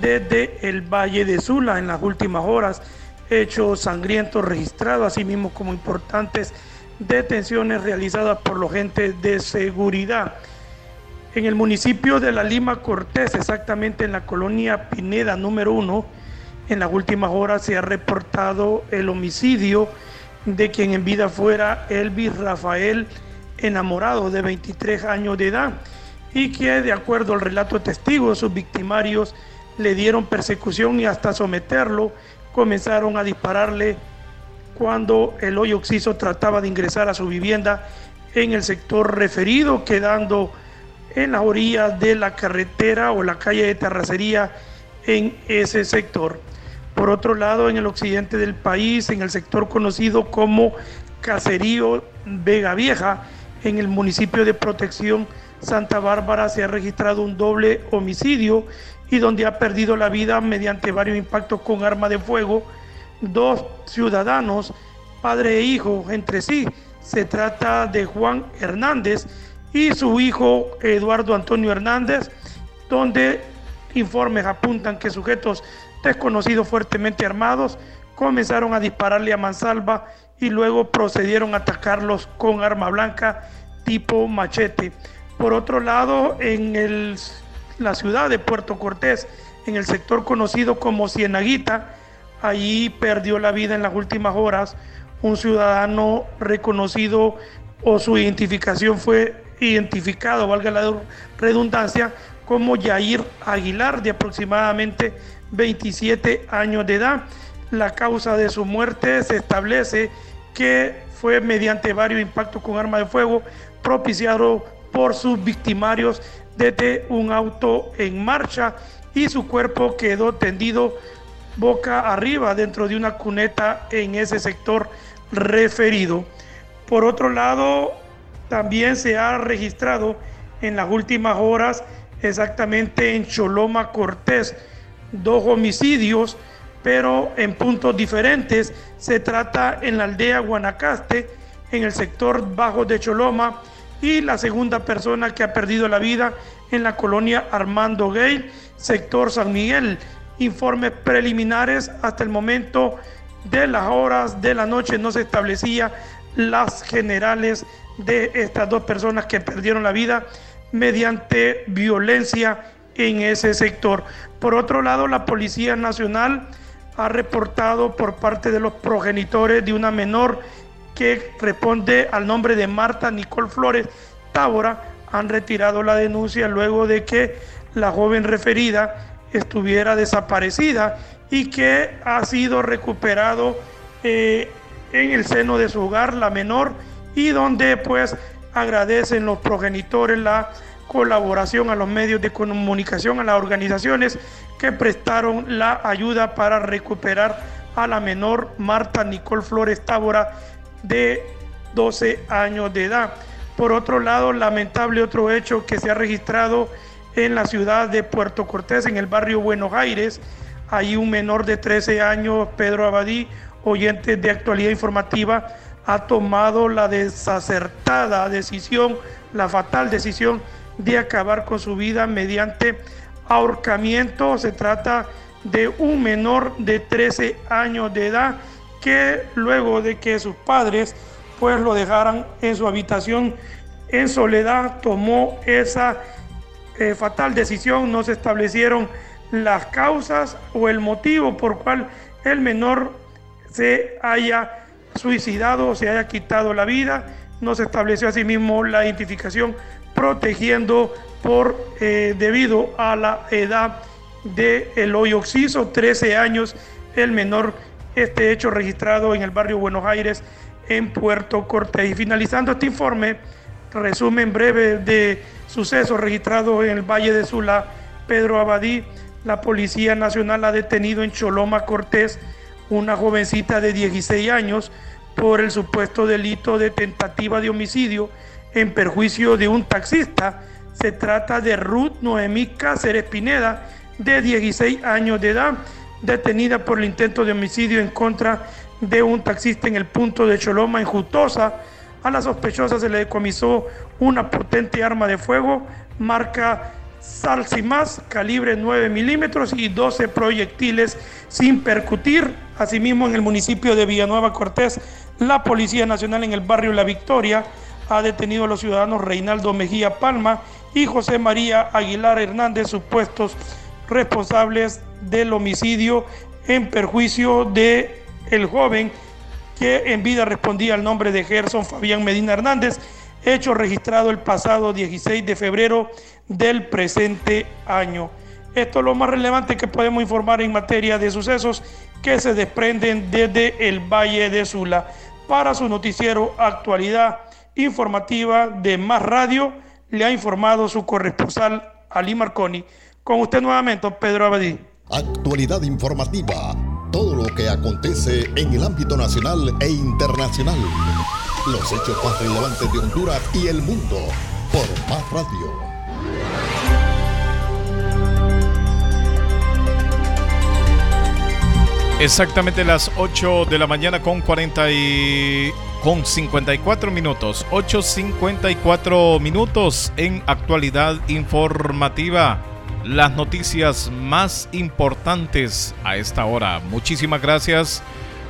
desde el Valle de Sula en las últimas horas. Hechos sangrientos registrados, así mismo como importantes detenciones realizadas por los agentes de seguridad. En el municipio de La Lima Cortés, exactamente en la colonia Pineda número uno, en las últimas horas se ha reportado el homicidio de quien en vida fuera Elvis Rafael Enamorado, de 23 años de edad, y que de acuerdo al relato de testigos, sus victimarios le dieron persecución y hasta someterlo comenzaron a dispararle cuando el hoyo oxiso trataba de ingresar a su vivienda en el sector referido, quedando en la orilla de la carretera o la calle de terracería en ese sector. Por otro lado, en el occidente del país, en el sector conocido como Caserío Vega Vieja, en el municipio de Protección Santa Bárbara, se ha registrado un doble homicidio y donde ha perdido la vida mediante varios impactos con arma de fuego dos ciudadanos, padre e hijo, entre sí. Se trata de Juan Hernández, y su hijo Eduardo Antonio Hernández, donde informes apuntan que sujetos desconocidos fuertemente armados comenzaron a dispararle a mansalva y luego procedieron a atacarlos con arma blanca tipo machete. Por otro lado, en el, la ciudad de Puerto Cortés, en el sector conocido como Cienaguita, allí perdió la vida en las últimas horas un ciudadano reconocido o su identificación fue identificado, valga la redundancia, como Yair Aguilar, de aproximadamente 27 años de edad. La causa de su muerte se establece que fue mediante varios impactos con arma de fuego propiciado por sus victimarios desde un auto en marcha y su cuerpo quedó tendido boca arriba dentro de una cuneta en ese sector referido. Por otro lado, también se ha registrado en las últimas horas exactamente en Choloma Cortés dos homicidios, pero en puntos diferentes. Se trata en la aldea Guanacaste, en el sector bajo de Choloma, y la segunda persona que ha perdido la vida en la colonia Armando Gay, sector San Miguel. Informes preliminares hasta el momento de las horas de la noche no se establecía las generales de estas dos personas que perdieron la vida mediante violencia en ese sector. Por otro lado, la Policía Nacional ha reportado por parte de los progenitores de una menor que responde al nombre de Marta Nicole Flores Tábora, han retirado la denuncia luego de que la joven referida estuviera desaparecida y que ha sido recuperado eh, en el seno de su hogar la menor y donde pues agradecen los progenitores la colaboración a los medios de comunicación, a las organizaciones que prestaron la ayuda para recuperar a la menor Marta Nicole Flores Tábora de 12 años de edad. Por otro lado, lamentable otro hecho que se ha registrado en la ciudad de Puerto Cortés, en el barrio Buenos Aires, Hay un menor de 13 años, Pedro Abadí, oyente de actualidad informativa, ha tomado la desacertada decisión, la fatal decisión de acabar con su vida mediante ahorcamiento. Se trata de un menor de 13 años de edad que luego de que sus padres pues lo dejaran en su habitación en soledad tomó esa eh, fatal decisión, no se establecieron las causas o el motivo por cual el menor se haya suicidado o se haya quitado la vida, no se estableció asimismo la identificación protegiendo por eh, debido a la edad de Eloy Oxiso, 13 años, el menor, este hecho registrado en el barrio Buenos Aires, en Puerto Cortés. Y finalizando este informe, resumen breve de sucesos registrados en el Valle de Sula, Pedro Abadí, la Policía Nacional ha detenido en Choloma Cortés una jovencita de 16 años por el supuesto delito de tentativa de homicidio en perjuicio de un taxista. Se trata de Ruth Noemí Cáceres Pineda, de 16 años de edad, detenida por el intento de homicidio en contra de un taxista en el punto de Choloma, en Jutosa. A la sospechosa se le decomisó una potente arma de fuego, marca Salsimas, calibre 9 milímetros y 12 proyectiles sin percutir. Asimismo, en el municipio de Villanueva Cortés, la Policía Nacional en el barrio La Victoria ha detenido a los ciudadanos Reinaldo Mejía Palma y José María Aguilar Hernández, supuestos responsables del homicidio en perjuicio de el joven que en vida respondía al nombre de Gerson Fabián Medina Hernández, hecho registrado el pasado 16 de febrero del presente año. Esto es lo más relevante que podemos informar en materia de sucesos que se desprenden desde el Valle de Sula. Para su noticiero Actualidad Informativa de Más Radio, le ha informado su corresponsal Ali Marconi. Con usted nuevamente, Pedro Abadí. Actualidad informativa. Todo lo que acontece en el ámbito nacional e internacional. Los hechos más relevantes de Honduras y el mundo por Más Radio. Exactamente las 8 de la mañana con 40 y con 54 minutos. 8.54 minutos en actualidad informativa las noticias más importantes a esta hora. Muchísimas gracias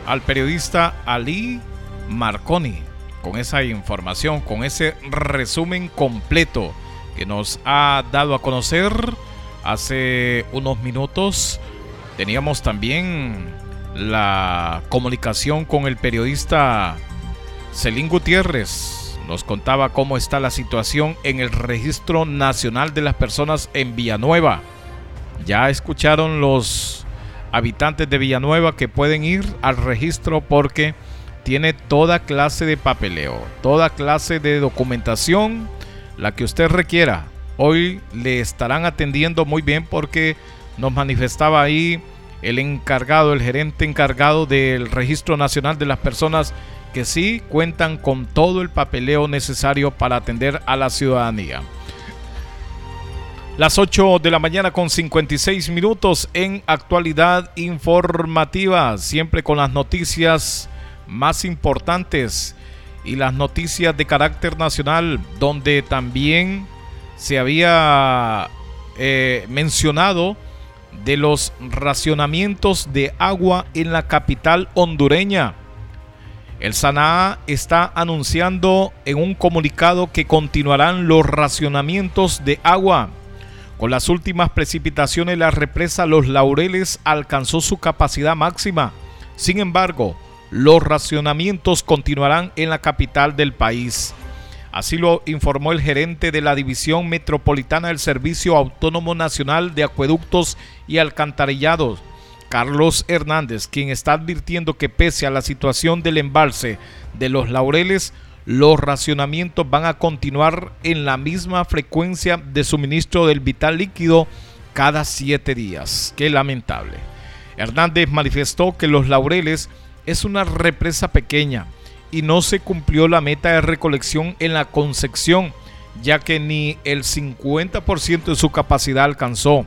al periodista Ali Marconi con esa información, con ese resumen completo que nos ha dado a conocer hace unos minutos. Teníamos también la comunicación con el periodista Celín Gutiérrez nos contaba cómo está la situación en el Registro Nacional de las Personas en Villanueva. Ya escucharon los habitantes de Villanueva que pueden ir al registro porque tiene toda clase de papeleo, toda clase de documentación, la que usted requiera. Hoy le estarán atendiendo muy bien porque nos manifestaba ahí el encargado, el gerente encargado del Registro Nacional de las Personas que sí cuentan con todo el papeleo necesario para atender a la ciudadanía. Las 8 de la mañana con 56 minutos en actualidad informativa, siempre con las noticias más importantes y las noticias de carácter nacional, donde también se había eh, mencionado de los racionamientos de agua en la capital hondureña. El SANAA está anunciando en un comunicado que continuarán los racionamientos de agua. Con las últimas precipitaciones, la represa Los Laureles alcanzó su capacidad máxima. Sin embargo, los racionamientos continuarán en la capital del país. Así lo informó el gerente de la División Metropolitana del Servicio Autónomo Nacional de Acueductos y Alcantarillados, Carlos Hernández, quien está advirtiendo que pese a la situación del embalse de los laureles, los racionamientos van a continuar en la misma frecuencia de suministro del vital líquido cada siete días. Qué lamentable. Hernández manifestó que los laureles es una represa pequeña y no se cumplió la meta de recolección en la concepción, ya que ni el 50% de su capacidad alcanzó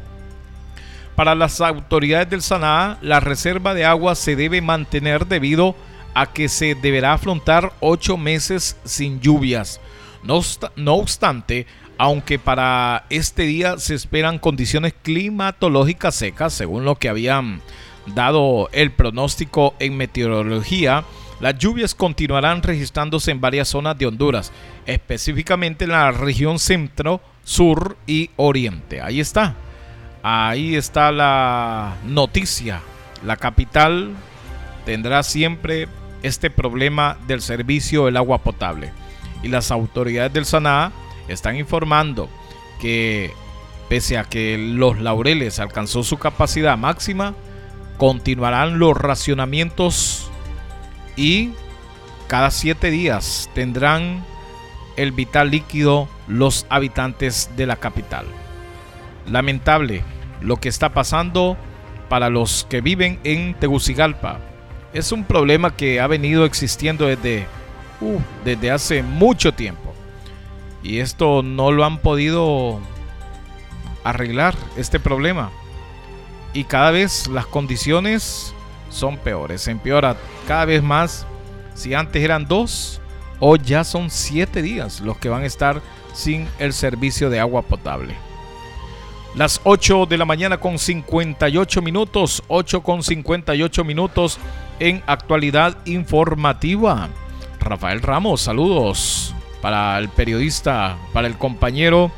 para las autoridades del Saná, la reserva de agua se debe mantener debido a que se deberá afrontar ocho meses sin lluvias. No, no obstante, aunque para este día se esperan condiciones climatológicas secas, según lo que habían dado el pronóstico en meteorología, las lluvias continuarán registrándose en varias zonas de Honduras, específicamente en la región centro, sur y oriente. Ahí está. Ahí está la noticia. La capital tendrá siempre este problema del servicio del agua potable. Y las autoridades del Saná están informando que pese a que los laureles alcanzó su capacidad máxima, continuarán los racionamientos y cada siete días tendrán el vital líquido los habitantes de la capital. Lamentable lo que está pasando para los que viven en Tegucigalpa. Es un problema que ha venido existiendo desde, uh, desde hace mucho tiempo. Y esto no lo han podido arreglar, este problema. Y cada vez las condiciones son peores, se empeora cada vez más. Si antes eran dos, hoy ya son siete días los que van a estar sin el servicio de agua potable. Las 8 de la mañana con 58 minutos, 8 con 58 minutos en actualidad informativa. Rafael Ramos, saludos para el periodista, para el compañero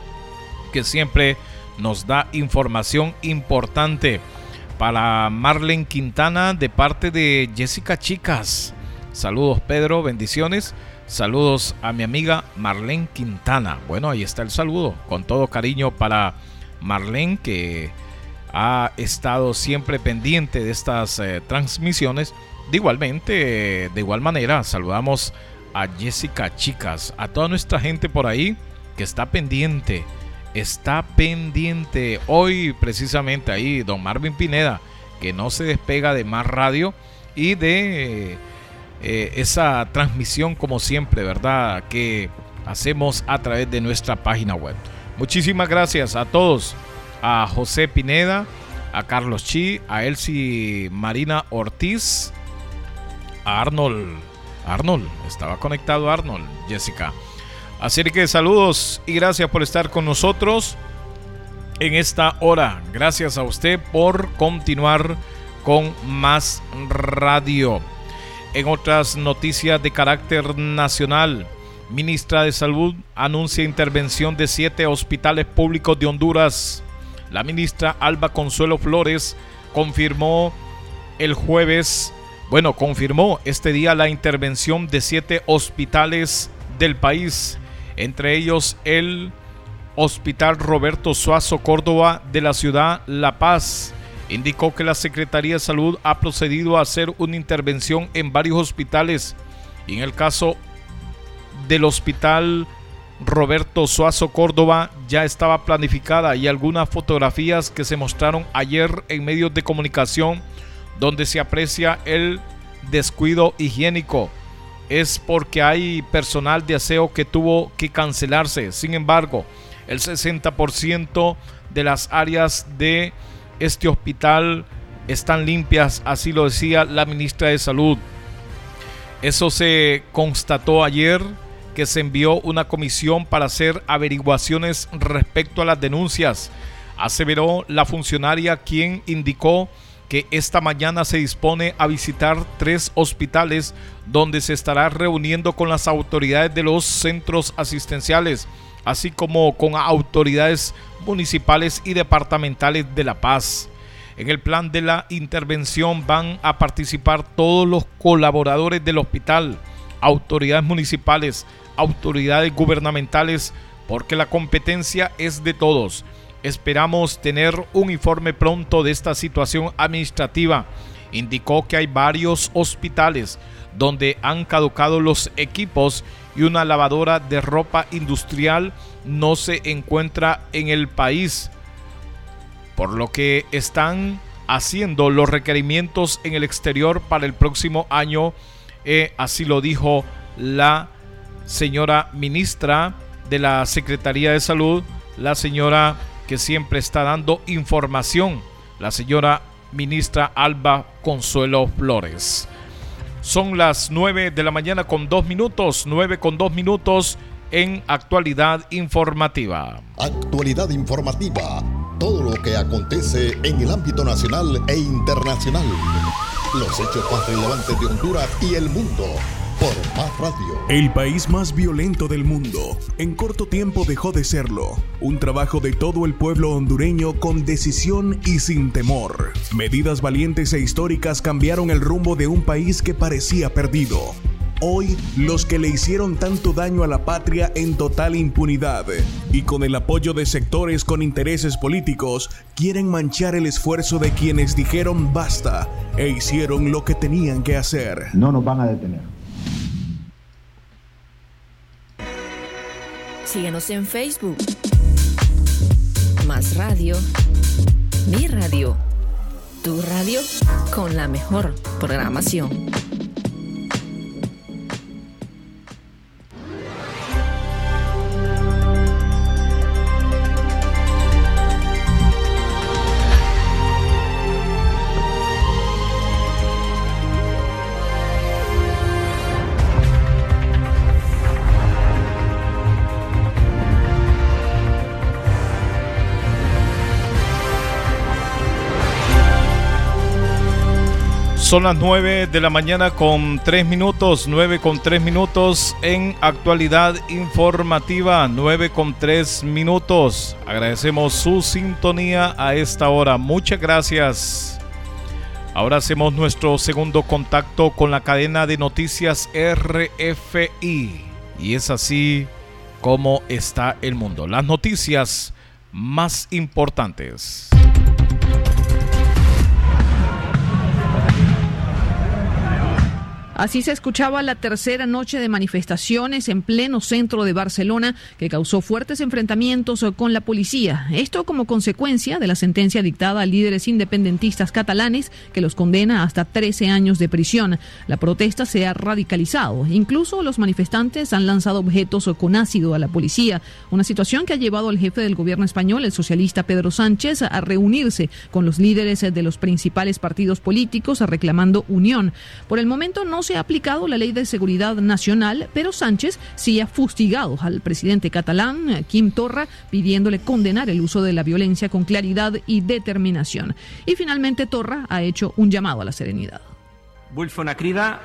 que siempre nos da información importante para Marlen Quintana de parte de Jessica Chicas. Saludos Pedro, bendiciones. Saludos a mi amiga Marlene Quintana. Bueno, ahí está el saludo. Con todo cariño para Marlene que ha estado siempre pendiente de estas eh, transmisiones. De igualmente, de igual manera, saludamos a Jessica Chicas, a toda nuestra gente por ahí que está pendiente está pendiente hoy precisamente ahí don Marvin Pineda, que no se despega de más radio y de eh, esa transmisión como siempre, ¿verdad? Que hacemos a través de nuestra página web. Muchísimas gracias a todos, a José Pineda, a Carlos Chi, a Elsie Marina Ortiz, a Arnold. Arnold, estaba conectado Arnold, Jessica. Así que saludos y gracias por estar con nosotros en esta hora. Gracias a usted por continuar con más radio. En otras noticias de carácter nacional, ministra de Salud anuncia intervención de siete hospitales públicos de Honduras. La ministra Alba Consuelo Flores confirmó el jueves, bueno, confirmó este día la intervención de siete hospitales del país entre ellos el Hospital Roberto Suazo Córdoba de la ciudad La Paz. Indicó que la Secretaría de Salud ha procedido a hacer una intervención en varios hospitales y en el caso del Hospital Roberto Suazo Córdoba ya estaba planificada y algunas fotografías que se mostraron ayer en medios de comunicación donde se aprecia el descuido higiénico es porque hay personal de aseo que tuvo que cancelarse. Sin embargo, el 60% de las áreas de este hospital están limpias, así lo decía la ministra de Salud. Eso se constató ayer que se envió una comisión para hacer averiguaciones respecto a las denuncias. Aseveró la funcionaria quien indicó que esta mañana se dispone a visitar tres hospitales donde se estará reuniendo con las autoridades de los centros asistenciales, así como con autoridades municipales y departamentales de La Paz. En el plan de la intervención van a participar todos los colaboradores del hospital, autoridades municipales, autoridades gubernamentales, porque la competencia es de todos. Esperamos tener un informe pronto de esta situación administrativa. Indicó que hay varios hospitales donde han caducado los equipos y una lavadora de ropa industrial no se encuentra en el país, por lo que están haciendo los requerimientos en el exterior para el próximo año. Eh, así lo dijo la señora ministra de la Secretaría de Salud, la señora que siempre está dando información, la señora ministra Alba Consuelo Flores. Son las 9 de la mañana con dos minutos, 9 con dos minutos en actualidad informativa. Actualidad informativa, todo lo que acontece en el ámbito nacional e internacional. Los hechos más relevantes de Honduras y el mundo por Más Radio. El país más violento del mundo. En corto tiempo dejó de serlo. Un trabajo de todo el pueblo hondureño con decisión y sin temor. Medidas valientes e históricas cambiaron el rumbo de un país que parecía perdido. Hoy, los que le hicieron tanto daño a la patria en total impunidad y con el apoyo de sectores con intereses políticos, quieren manchar el esfuerzo de quienes dijeron basta e hicieron lo que tenían que hacer. No nos van a detener. Síguenos en Facebook. Más Radio. Mi radio. Tu radio con la mejor programación. Son las 9 de la mañana con 3 minutos, 9 con 3 minutos en actualidad informativa, 9 con 3 minutos. Agradecemos su sintonía a esta hora. Muchas gracias. Ahora hacemos nuestro segundo contacto con la cadena de noticias RFI. Y es así como está el mundo. Las noticias más importantes. Así se escuchaba la tercera noche de manifestaciones en pleno centro de Barcelona que causó fuertes enfrentamientos con la policía. Esto como consecuencia de la sentencia dictada a líderes independentistas catalanes que los condena hasta 13 años de prisión. La protesta se ha radicalizado. Incluso los manifestantes han lanzado objetos con ácido a la policía, una situación que ha llevado al jefe del gobierno español, el socialista Pedro Sánchez, a reunirse con los líderes de los principales partidos políticos reclamando unión. Por el momento no se ha aplicado la ley de seguridad nacional, pero Sánchez sí ha fustigado al presidente catalán, Kim Torra, pidiéndole condenar el uso de la violencia con claridad y determinación. Y finalmente Torra ha hecho un llamado a la serenidad.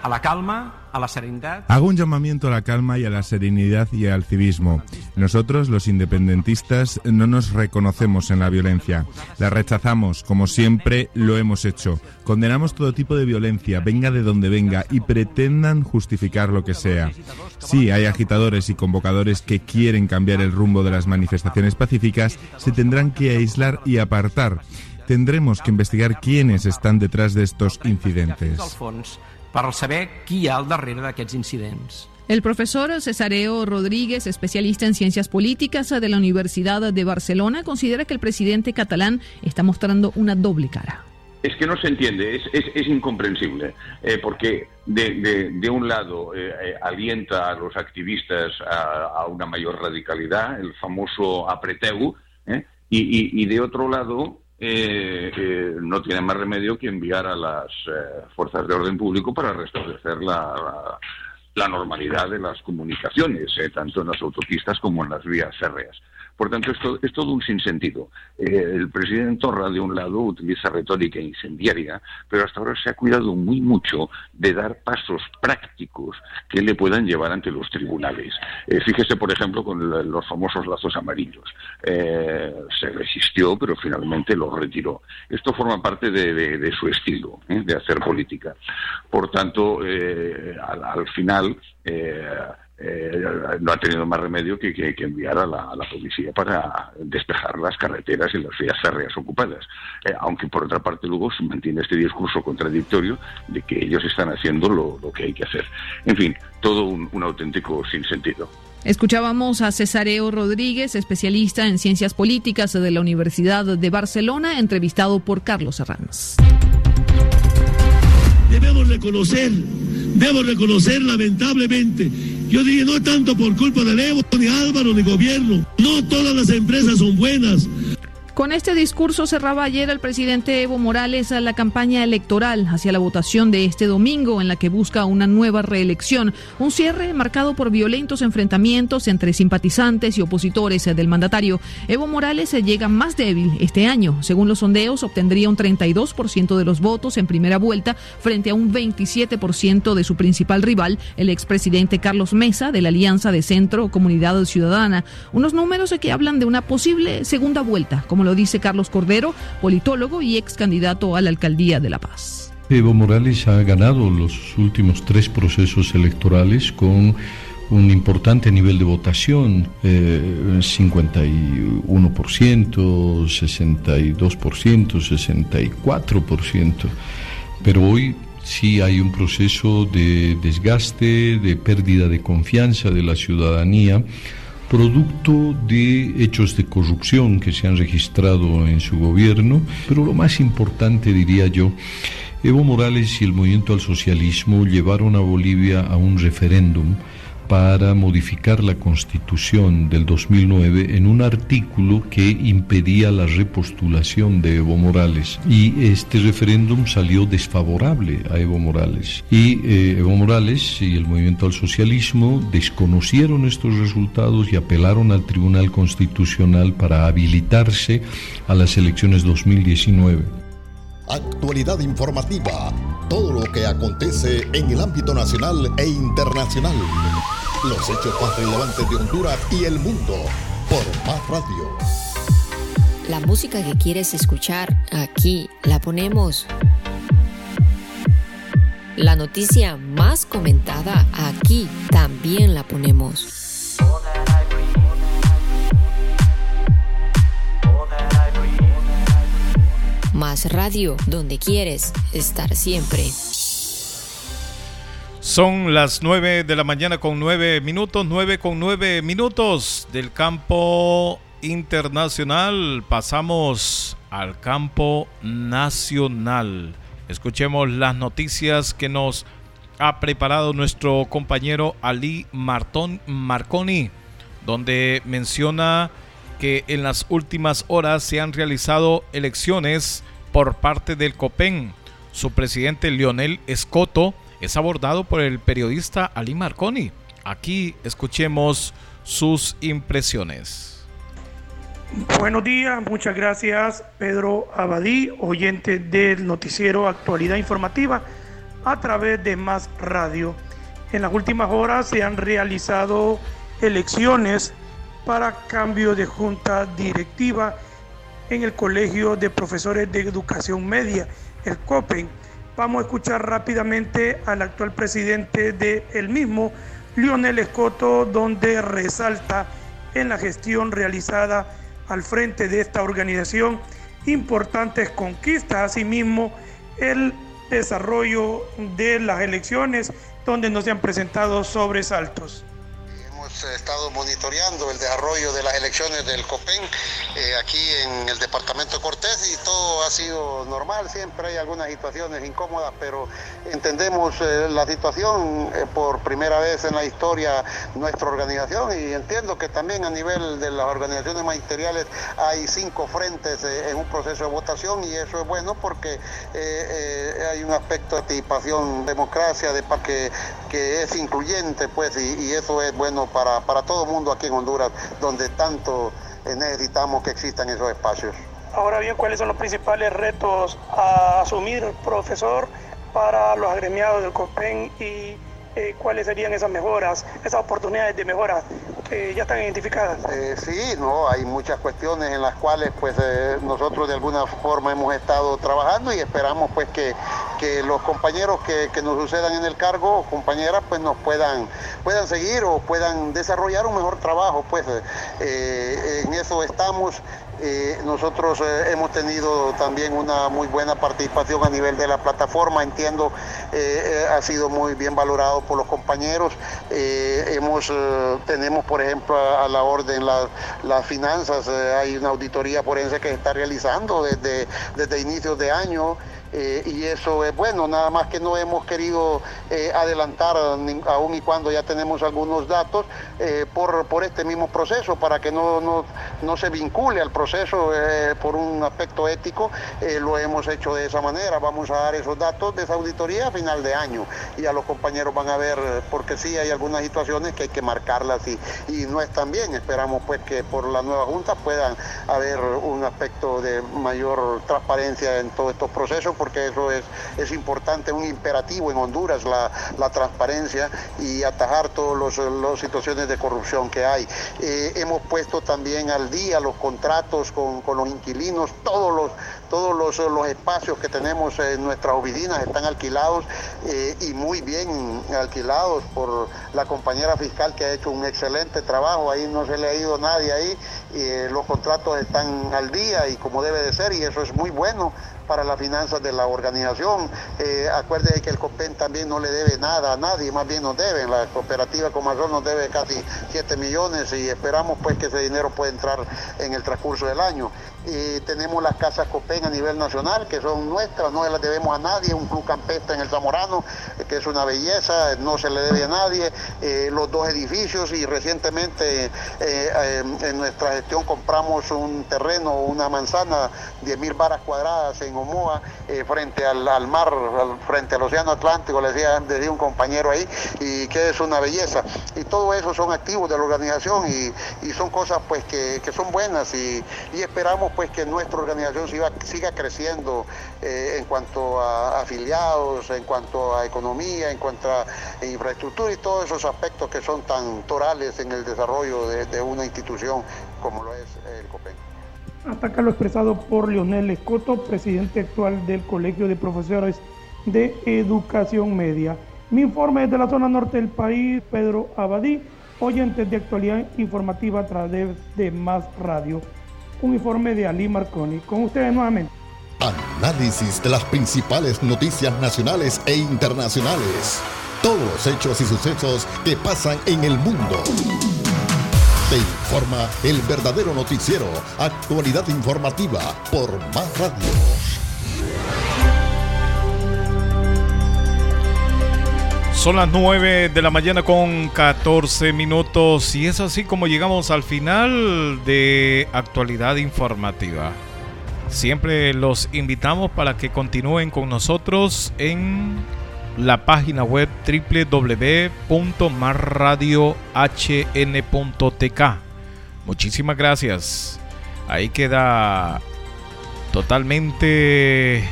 a la calma, a la serenidad. Hago un llamamiento a la calma y a la serenidad y al civismo. Nosotros, los independentistas, no nos reconocemos en la violencia. La rechazamos, como siempre lo hemos hecho. Condenamos todo tipo de violencia, venga de donde venga, y pretendan justificar lo que sea. Sí, hay agitadores y convocadores que quieren cambiar el rumbo de las manifestaciones pacíficas, se tendrán que aislar y apartar. Tendremos que investigar quiénes están detrás de estos incidentes para saber qui hi ha al darrere d'aquests incidents. El profesor Cesareo Rodríguez, especialista en ciencias políticas de la Universidad de Barcelona, considera que el presidente catalán está mostrando una doble cara. Es que no se entiende, es, es, incomprensible, eh, porque de, de, un lado eh, eh, alienta a los activistas a, a, una mayor radicalidad, el famoso apreteu, y, y, y de otro lado eh, eh, no tiene más remedio que enviar a las eh, fuerzas de orden público para restablecer la, la, normalidad de las comunicaciones, tanto en las autopistas como en las vías férreas. Por tanto, esto es todo un sinsentido. Eh, el presidente Torra, de un lado, utiliza retórica incendiaria, pero hasta ahora se ha cuidado muy mucho de dar pasos prácticos que le puedan llevar ante los tribunales. Eh, fíjese, por ejemplo, con los famosos lazos amarillos. Eh, se resistió, pero finalmente lo retiró. Esto forma parte de, su estilo, de hacer política. Por tanto, al, final eh, no ha tenido más remedio que, que, enviar a la, policía para despejar las carreteras y las vías férreas ocupadas. Eh, aunque por otra parte luego se mantiene este discurso contradictorio de que ellos están haciendo lo, que hay que hacer. En fin, todo un, un auténtico sinsentido. Escuchábamos a Cesareo Rodríguez, especialista en ciencias políticas de la Universidad de Barcelona, entrevistado por Carlos Herranz. Debemos reconocer, debo reconocer lamentablemente yo dije, no tanto por culpa de Evo, ni Álvaro, ni gobierno. No todas las empresas son buenas. Con este discurso cerraba ayer el presidente Evo Morales la campaña electoral hacia la votación de este domingo en la que busca una nueva reelección. Un cierre marcado por violentos enfrentamientos entre simpatizantes y opositores del mandatario. Evo Morales llega más débil este año. Según los sondeos, obtendría un 32% de los votos en primera vuelta frente a un 27% de su principal rival, el expresidente Carlos Mesa de la Alianza de Centro Comunidad Ciudadana. Unos números que hablan de una posible segunda vuelta, como lo dice Carlos Cordero, politólogo y ex candidato a la alcaldía de La Paz. Evo Morales ha ganado los últimos tres procesos electorales con un importante nivel de votación, eh, 51%, 62%, 64%, pero hoy sí hay un proceso de desgaste, de pérdida de confianza de la ciudadanía producto de hechos de corrupción que se han registrado en su gobierno, pero lo más importante, diría yo, Evo Morales y el movimiento al socialismo llevaron a Bolivia a un referéndum para modificar la constitución del 2009 en un artículo que impedía la repostulación de Evo Morales. Y este referéndum salió desfavorable a Evo Morales. Y eh, Evo Morales y el movimiento al socialismo desconocieron estos resultados y apelaron al Tribunal Constitucional para habilitarse a las elecciones 2019. Actualidad informativa. Todo lo que acontece en el ámbito nacional e internacional. Los hechos más relevantes de Honduras y el mundo por Más Radio. La música que quieres escuchar, aquí la ponemos. La noticia más comentada, aquí también la ponemos. Más radio, donde quieres estar siempre. Son las 9 de la mañana con 9 minutos, 9 con 9 minutos del campo internacional. Pasamos al campo nacional. Escuchemos las noticias que nos ha preparado nuestro compañero Ali Martón Marconi, donde menciona que en las últimas horas se han realizado elecciones por parte del COPEN. Su presidente Lionel Escoto es abordado por el periodista Ali Marconi. Aquí escuchemos sus impresiones. Buenos días, muchas gracias Pedro Abadí, oyente del noticiero Actualidad Informativa a través de Más Radio. En las últimas horas se han realizado elecciones para cambio de junta directiva en el Colegio de Profesores de Educación Media, el COPEN. Vamos a escuchar rápidamente al actual presidente de el mismo, Lionel Escoto, donde resalta en la gestión realizada al frente de esta organización importantes conquistas, asimismo el desarrollo de las elecciones donde no se han presentado sobresaltos estado monitoreando el desarrollo de las elecciones del COPEN eh, aquí en el departamento de Cortés y todo ha sido normal, siempre hay algunas situaciones incómodas, pero entendemos eh, la situación eh, por primera vez en la historia nuestra organización y entiendo que también a nivel de las organizaciones magisteriales hay cinco frentes en un proceso de votación y eso es bueno porque hay un aspecto de participación, democracia, de que, que es incluyente pues y eso es bueno para para, todo el mundo aquí en Honduras, donde tanto necesitamos que existan esos espacios. Ahora bien, ¿cuáles son los principales retos a asumir, profesor, para los agremiados del COPEN y eh, cuáles serían esas mejoras, esas oportunidades de mejora que ya están identificadas? Eh, sí, no, hay muchas cuestiones en las cuales pues eh, nosotros de alguna forma hemos estado trabajando y esperamos pues que, que los compañeros que, que, nos sucedan en el cargo, compañeras, pues nos puedan, puedan seguir o puedan desarrollar un mejor trabajo, pues en eso estamos eh, nosotros eh, hemos tenido también una muy buena participación a nivel de la plataforma, entiendo, eh, ha sido muy bien valorado por los compañeros. hemos, tenemos, por ejemplo, a, la orden las finanzas, hay una auditoría forense que se está realizando desde, desde inicios de año. Eh, y eso es bueno, nada más que no hemos querido eh, adelantar aún y cuando ya tenemos algunos datos por, por, este mismo proceso, para que no, no, no se vincule al proceso por un aspecto ético, lo hemos hecho de esa manera, vamos a dar esos datos de esa auditoría a final de año y a los compañeros van a ver, porque sí hay algunas situaciones que hay que marcarlas y, y no están bien, esperamos pues que por la nueva Junta puedan haber un aspecto de mayor transparencia en todos estos procesos, porque eso es, es importante, un imperativo en Honduras, la, la transparencia y atajar todas las situaciones de corrupción que hay. Eh, hemos puesto también al día los contratos con, con los inquilinos, todos los todos los, los, espacios que tenemos en nuestras oficinas están alquilados eh, y muy bien alquilados por la compañera fiscal que ha hecho un excelente trabajo. Ahí no se le ha ido nadie ahí. Eh, los contratos están al día y como debe de ser y eso es muy bueno para las finanzas de la organización. Eh, acuérdense que el COPEN también no le debe nada a nadie, más bien nos debe. La cooperativa Comazón nos debe casi 7 millones y esperamos pues que ese dinero pueda entrar en el transcurso del año. Y tenemos las casas COPEN a nivel nacional, que son nuestras, no las debemos a nadie, un club campestre en el Zamorano, que es una belleza, no se le debe a nadie, eh, los dos edificios y recientemente eh, en nuestra gestión compramos un terreno, una manzana, 10 mil varas cuadradas en Omoa, eh, frente al, mar, frente al océano Atlántico, le decía, decía, un compañero ahí, y que es una belleza. Y todo eso son activos de la organización y, son cosas pues que, son buenas y, esperamos pues que nuestra organización siga, siga creciendo eh, en cuanto a afiliados, en cuanto a economía, en cuanto a infraestructura y todos esos aspectos que son tan torales en el desarrollo de, una institución como lo es el COPEN ataca lo expresado por Leonel Escoto, presidente actual del Colegio de Profesores de Educación Media. Mi informe desde la zona norte del país, Pedro Abadí, oyentes de actualidad informativa a través de Más Radio. Un informe de Ali Marconi. Con ustedes nuevamente. Análisis de las principales noticias nacionales e internacionales. Todos los hechos y sucesos que pasan en el mundo. Te informa el verdadero noticiero, actualidad informativa por Más Radio. Son las 9 de la mañana con 14 minutos y es así como llegamos al final de actualidad informativa. Siempre los invitamos para que continúen con nosotros en la página web www.marradiohn.tk. Muchísimas gracias. Ahí queda totalmente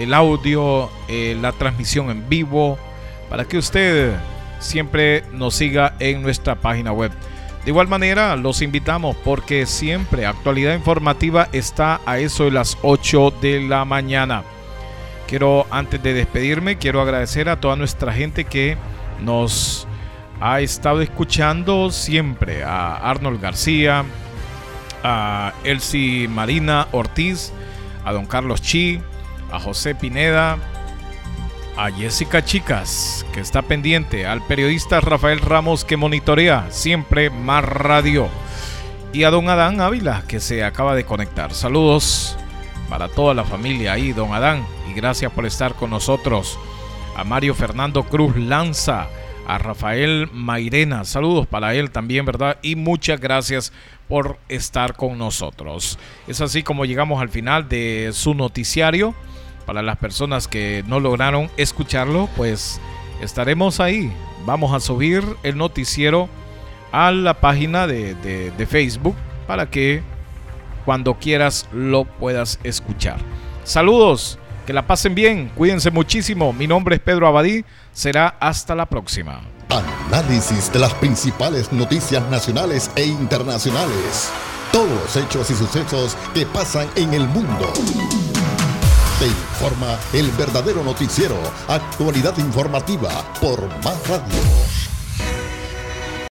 el audio, eh, la transmisión en vivo, para que usted siempre nos siga en nuestra página web. De igual manera, los invitamos porque siempre actualidad informativa está a eso de las 8 de la mañana. Quiero, antes de despedirme, quiero agradecer a toda nuestra gente que nos ha estado escuchando siempre. A Arnold García, a Elsie Marina Ortiz, a don Carlos Chi, a José Pineda, a Jessica Chicas, que está pendiente, al periodista Rafael Ramos, que monitorea siempre más radio, y a don Adán Ávila, que se acaba de conectar. Saludos para toda la familia ahí, don Adán gracias por estar con nosotros. A Mario Fernando Cruz Lanza, a Rafael Mairena, saludos para él también, ¿verdad? Y muchas gracias por estar con nosotros. Es así como llegamos al final de su noticiario. Para las personas que no lograron escucharlo, pues estaremos ahí. Vamos a subir el noticiero a la página de, de Facebook para que cuando quieras lo puedas escuchar. Saludos que la pasen bien, cuídense muchísimo. Mi nombre es Pedro Abadí. Será hasta la próxima. Análisis de las principales noticias nacionales e internacionales. Todos los hechos y sucesos que pasan en el mundo. Te informa el verdadero noticiero, actualidad informativa por Más Radio.